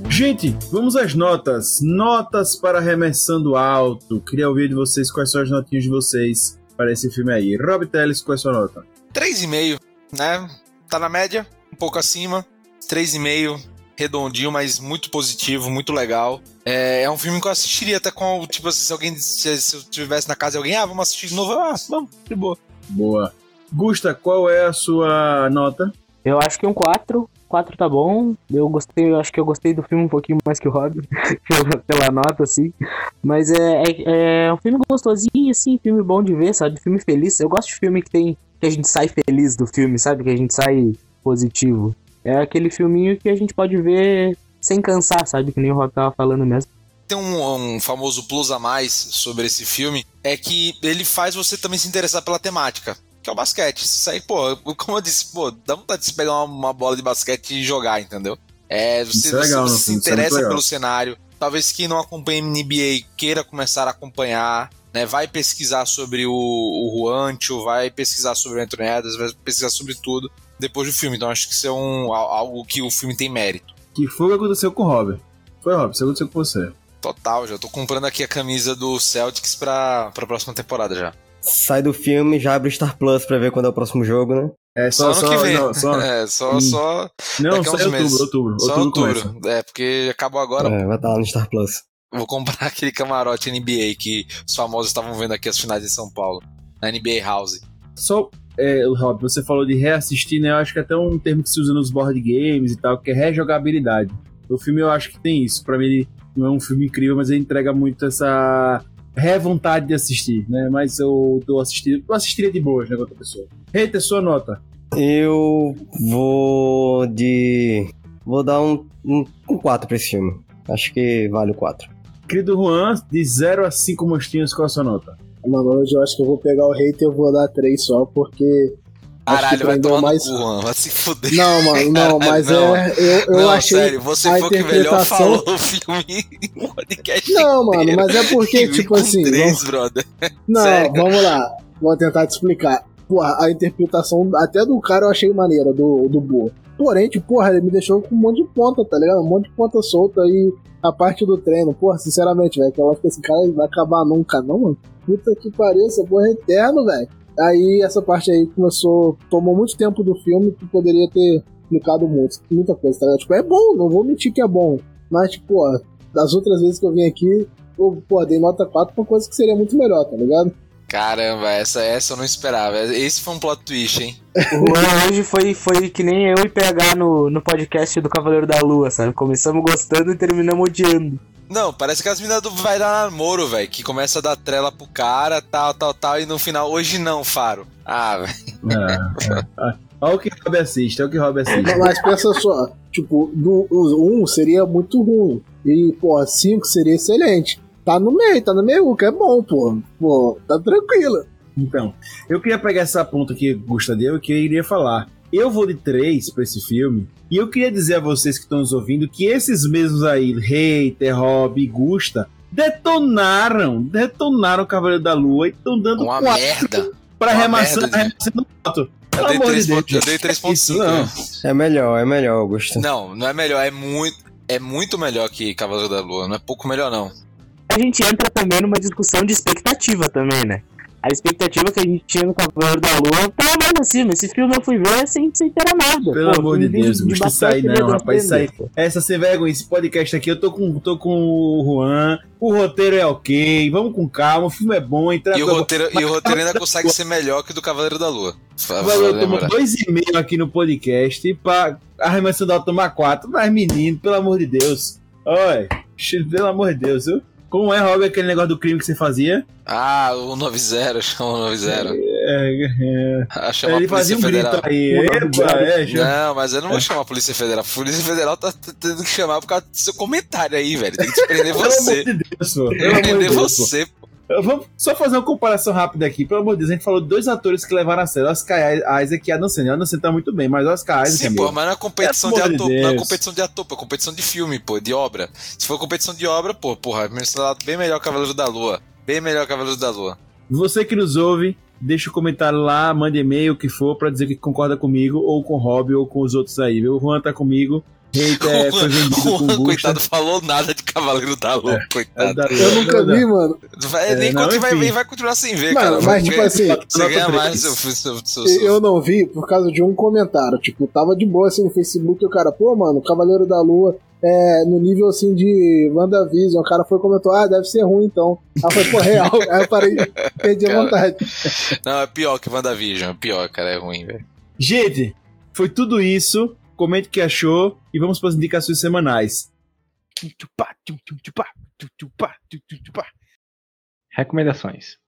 Gente, vamos às notas. Notas para Arremessando Alto. Queria ouvir de vocês quais são as notinhas de vocês para esse filme aí. Rob Teles, qual é a sua nota? 3,5, né? Tá na média um pouco acima, 3,5, redondinho, mas muito positivo, muito legal. É, é, um filme que eu assistiria até com, tipo, se alguém, se, se eu estivesse na casa de alguém, ah, vamos assistir de novo, ah, vamos, de boa. Boa. Gusta, qual é a sua nota? Eu acho que um 4. 4 tá bom. Eu gostei, eu acho que eu gostei do filme um pouquinho mais que o Rob, pela nota, assim. Mas é, é, é, um filme gostosinho, assim, filme bom de ver, sabe? Filme feliz. Eu gosto de filme que tem. que a gente sai feliz do filme, sabe? Que a gente sai positivo. É aquele filminho que a gente pode ver sem cansar, sabe? Que nem o Rob tava falando mesmo. Tem um, um, famoso plus a mais sobre esse filme, é que ele faz você também se interessar pela temática, que é o basquete. Isso aí, pô, como eu disse, pô, dá vontade de se pegar uma, uma bola de basquete e jogar, entendeu? É, você, é legal, você, você se é interessa é pelo cenário. Talvez quem não acompanha NBA queira começar a acompanhar, né? Vai pesquisar sobre o, o Juancho, vai pesquisar sobre o Anthony Edwards, vai pesquisar sobre tudo depois do filme. Então acho que isso é um, algo que o filme tem mérito. Que foi o que aconteceu com o Robin. Foi, Robin, isso aconteceu com você. Total, já tô comprando aqui a camisa do Celtics pra, pra próxima temporada já. Sai do filme, já abre o Star Plus pra ver quando é o próximo jogo, né? É, só, só, só, não, só... É, só, só. Não, só outubro, meses. outubro. Só outubro. outubro. É, porque acabou agora. É, vai estar tá lá no Star Plus. Vou comprar aquele camarote NBA que os famosos estavam vendo aqui as finais em São Paulo. Na NBA House. Só é, Rob, você falou de reassistir, né? Eu acho que é até um termo que se usa nos board games e tal, que é rejogabilidade. O filme eu acho que tem isso. Para mim, ele não é um filme incrível, mas ele entrega muito essa ré-vontade de assistir, né? Mas eu tô assistindo, eu assistiria de boas, né, com outra pessoa. Reiter, sua nota? Eu vou de. Vou dar um, um, um 4 pra esse filme. Acho que vale o 4. Querido Juan, de 0 a 5 mostinhos, qual a sua nota? Mano, hoje eu acho que eu vou pegar o hater e eu vou dar três só, porque. Caralho, vai tomar mais... no cu, mano. Vai se fuder. Não, mano, não, mas não. é. Eu, eu não, achei. Sério, você foi o que melhor falou o filme podcast. Não, mano, mas é porque, tipo assim. Três, vamos... brother. Não, sério. vamos lá. Vou tentar te explicar. Porra, a interpretação até do cara eu achei maneira, do, do Bo. Porém, tipo, porra, ele me deixou com um monte de ponta, tá ligado? Um monte de ponta solta aí a parte do treino. Porra, sinceramente, velho, que eu acho que esse cara vai acabar nunca, não, mano. Puta que pariu, essa porra é eterno, velho. Aí essa parte aí começou. Tomou muito tempo do filme que poderia ter explicado muito, muita coisa, tá ligado? Tipo, é bom, não vou mentir que é bom. Mas, tipo, ó, das outras vezes que eu vim aqui, eu, pô, dei nota 4 pra coisa que seria muito melhor, tá ligado? Caramba, essa, essa eu não esperava. Esse foi um plot twist, hein? O Juan hoje foi, foi que nem eu e PH no, no podcast do Cavaleiro da Lua, sabe? Começamos gostando e terminamos odiando. Não, parece que as meninas do Vai Dar Namoro, velho, que começa a dar trela pro cara, tal, tal, tal, e no final, hoje não, Faro. Ah, velho. É, é. Olha o que Rob assiste, olha o que Rob assiste. Mas pensa só, tipo, do, 1 seria muito ruim. E, pô, 5 seria excelente. Tá no meio, tá no meio, que é bom, pô. Pô, tá tranquilo. Então, eu queria pegar essa ponta que Gusta deu que eu iria falar. Eu vou de 3 pra esse filme. E eu queria dizer a vocês que estão nos ouvindo que esses mesmos aí, Hater, Rob e Gusta, detonaram, detonaram o Cavaleiro da Lua e estão dando Uma quatro merda. pra Uma remaçar merda, remaçar no voto. Eu Pelo dei amor de 3 Deus. eu dei 3.5. Isso não. né? É melhor, é melhor, Augusto. Não, não é melhor, é muito, é muito melhor que Cavaleiro da Lua, não é pouco melhor não. A gente entra também numa discussão de expectativa também, né? A expectativa que a gente tinha no Cavaleiro da Lua tava mais acima. Esse filme eu fui ver sem, sem ter nada. Pelo Pô, amor de Deus, isso aí basquete não, rapaz, isso aí. pô. Essa sem vergonha, esse podcast aqui, eu tô com, tô com o Juan, o roteiro é ok, vamos com calma, o filme é bom, entra E o roteiro, e o roteiro ainda consegue ser melhor que o do Cavaleiro da Lua. Fa- O valor vale tomou dois e meio aqui no podcast pra arremessando ao tomar quatro. Mas, menino, pelo amor de Deus. Oi, pelo amor de Deus, viu? Como é, Rob, aquele negócio do crime que você fazia? Ah, o 90, chama o 90. É, é, Ah, chama ele a fazia Polícia um Federal. grito aí. Epa, é, Não, mas eu não vou chamar a Polícia Federal. A Polícia Federal tá tendo que chamar por causa do seu comentário aí, velho. Tem que te prender Pelo amor você. de Deus, pô. Tem Pelo amor de prender Deus, pô. você, pô. Vou só fazer uma comparação rápida aqui. Pelo amor de Deus, a gente falou de dois atores que levaram a sério. Oscar Isaac e Adam Sandler. Adam Sandler tá muito bem, mas Oscar Isaac Sim, é pô, mas não é competição Pelo de ator, não é competição de ator, pô, é competição de filme, pô, de obra. Se for competição de obra, pô, porra, bem melhor Cavaleiro da Lua. Bem melhor Cavaleiro da Lua. Você que nos ouve, deixa o comentário lá, mande e-mail, o que for, pra dizer que concorda comigo, ou com o Rob, ou com os outros aí, viu? O Juan tá comigo. Hater é, foi vendido com coitado, falou nada de Cavaleiro da Lua, É coitado. da- Eu nunca da- vi, mano. Vai, É, nem não, quando vai, enfim. vai, vai continuar sem ver, Mano, cara. mas tipo ganha- assim, Você ganha mais seu, seu, seu, seu- eu não vi por causa de um comentário. Tipo, tava de boa assim no Facebook e o cara, pô, mano, Cavaleiro da Lua é no nível assim de WandaVision. O cara foi e comentou, ah, deve ser ruim então. Aí eu falei, pô, real. Aí eu parei, perdi a Cara. vontade. Não, é pior que WandaVision, é pior, cara, é ruim, velho. Gente, foi tudo isso. Comente o que achou e vamos para as indicações semanais. Recomendações.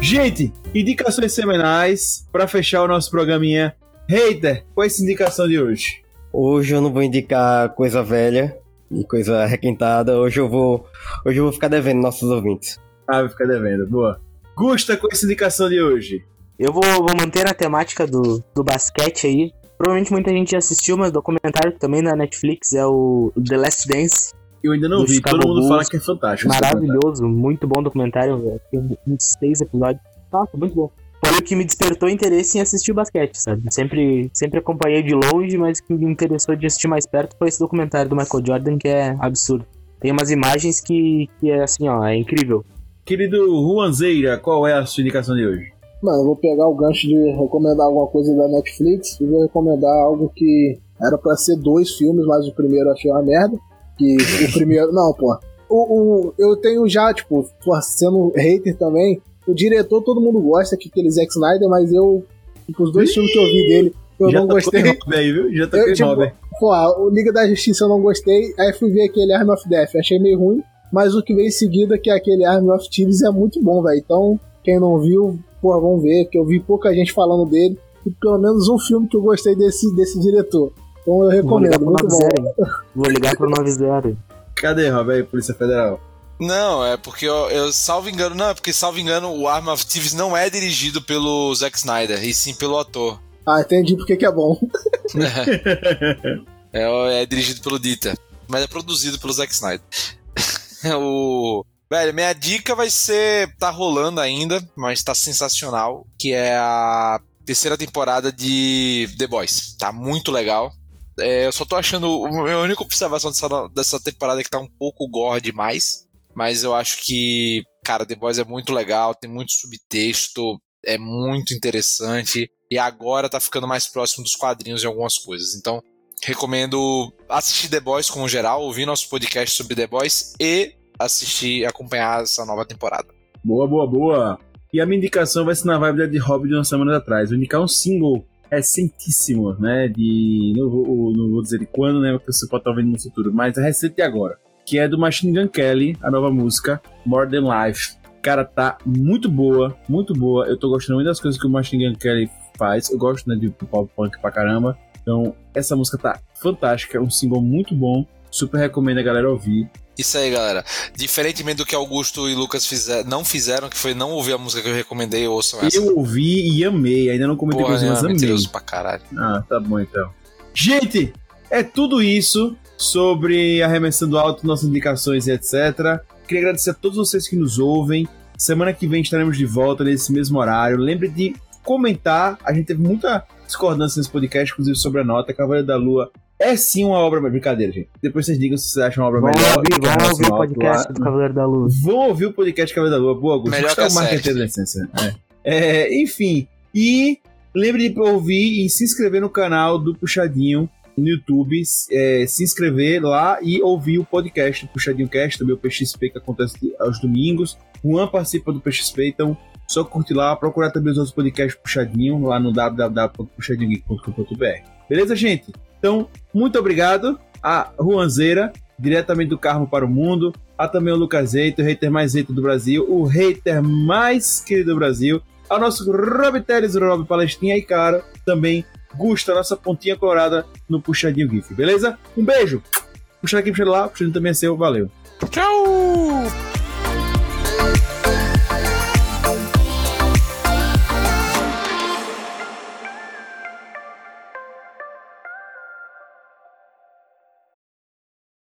Gente, indicações semanais para fechar o nosso programinha. Hater, qual é essa indicação de hoje? Hoje eu não vou indicar coisa velha e coisa requentada. Hoje eu vou, hoje eu vou ficar devendo nossos ouvintes. Ah, vai ficar devendo. Boa. Gusta, é essa indicação de hoje? Eu vou, vou manter a temática do, do basquete aí. Provavelmente muita gente já assistiu, mas documentário também na Netflix é o The Last Dance. Eu ainda não vi, Chicago todo mundo Bulls. fala que é fantástico. Maravilhoso, muito bom documentário. Tem 26 episódios. Nossa, muito bom. Foi o que me despertou interesse em assistir o basquete, sabe? Sempre, sempre acompanhei de longe, mas o que me interessou de assistir mais perto foi esse documentário do Michael Jordan, que é absurdo. Tem umas imagens que, que é assim, ó, é incrível. Querido Juanzeira, qual é a sua indicação de hoje? Mano, eu vou pegar o gancho de recomendar alguma coisa da Netflix e vou recomendar algo que era pra ser dois filmes, mas o primeiro eu achei uma merda. Que o primeiro. Não, pô. O, o- eu tenho já, tipo, sendo hater também. O diretor todo mundo gosta, que é aquele Zack Snyder, mas eu. Tipo, os dois filmes que eu vi dele, eu Já não gostei. aí, viu? Já tocou Eu, tipo. Pô, o Liga da Justiça eu não gostei. Aí fui ver aquele Arm of Death, achei meio ruim. Mas o que veio em seguida, que é aquele Arm of Thieves, é muito bom, velho. Então, quem não viu, pô, vamos ver, que eu vi pouca gente falando dele. E pelo menos um filme que eu gostei desse, desse diretor. Então eu Vou ligar recomendo, muito bom. 90. hein? Vou ligar pro 90. Cadê, Rob aí, Polícia Federal? Não, é porque eu, eu salvo engano, não, é porque salvo engano o Arm of Thieves não é dirigido pelo Zack Snyder, e sim pelo ator. Ah, entendi porque que é bom. É, é dirigido pelo Dieter, mas é produzido pelo Zack Snyder. o Velho, minha dica vai ser. Tá rolando ainda, mas tá sensacional. Que é a terceira temporada de The Boys. Tá muito legal. É, eu só tô achando. A única observação dessa, dessa temporada é que tá um pouco gore demais. Mas eu acho que, cara, The Boys é muito legal, tem muito subtexto, é muito interessante. E agora tá ficando mais próximo dos quadrinhos em algumas coisas. Então, recomendo assistir The Boys como geral, ouvir nosso podcast sobre The Boys e assistir, acompanhar essa nova temporada. Boa, boa, boa. E a minha indicação vai ser na vibe de Hobbit de uma semana atrás. Vou indicar um single recentíssimo, né? De. Não vou, não vou dizer de quando, né? Porque você pode estar vendo no futuro, mas é recente agora. Que é do Machine Gun Kelly, a nova música, More Than Life. Cara, tá muito boa, muito boa. Eu tô gostando muito das coisas que o Machine Gun Kelly faz. Eu gosto, né, de pop punk pra caramba. Então, essa música tá fantástica, é um single muito bom. Super recomendo a galera ouvir. Isso aí, galera. Diferentemente do que Augusto e Lucas fizer, não fizeram, que foi não ouvir a música que eu recomendei, ouçam essa. Eu ouvi e amei. Ainda não comentei Porra, com vocês, mas é amei. pra caralho. Ah, tá bom então. Gente, é tudo isso sobre arremessando alto, nossas indicações e etc. Queria agradecer a todos vocês que nos ouvem. Semana que vem estaremos de volta nesse mesmo horário. Lembre de comentar. A gente teve muita discordância nesse podcast, inclusive sobre a nota. Cavaleiro da Lua é sim uma obra. Brincadeira, gente. Depois vocês digam se vocês acham uma obra melhor. ouvir, nossa ouvir o podcast lá. do Cavaleiro da Luz. Vão ouvir o podcast Cavaleiro da Lua. Boa, Augusto. Melhor Isso que é a o marketing sete. da essência. É. É, enfim. E lembre de ouvir e se inscrever no canal do Puxadinho no YouTube. é, se inscrever lá e ouvir o podcast do Puxadinho Cast, também o PXP que acontece aos domingos. O Juan participa do PXP, então só curtir lá, procurar também os outros podcasts Puxadinho lá no www.puxadinhogeek.com.br. Beleza, gente? Então, muito obrigado a Juanzeira, diretamente do Carmo para o Mundo, a também o Lucas Eito, o hater mais hater do Brasil, o hater mais querido do Brasil, ao nosso Rob Teles, Rob Palestinha e, cara, também Gusta, nossa pontinha colorada no Puxadinho GIF, beleza? Um beijo! Puxar aqui, puxar lá, puxadinho também é seu, valeu! Tchau!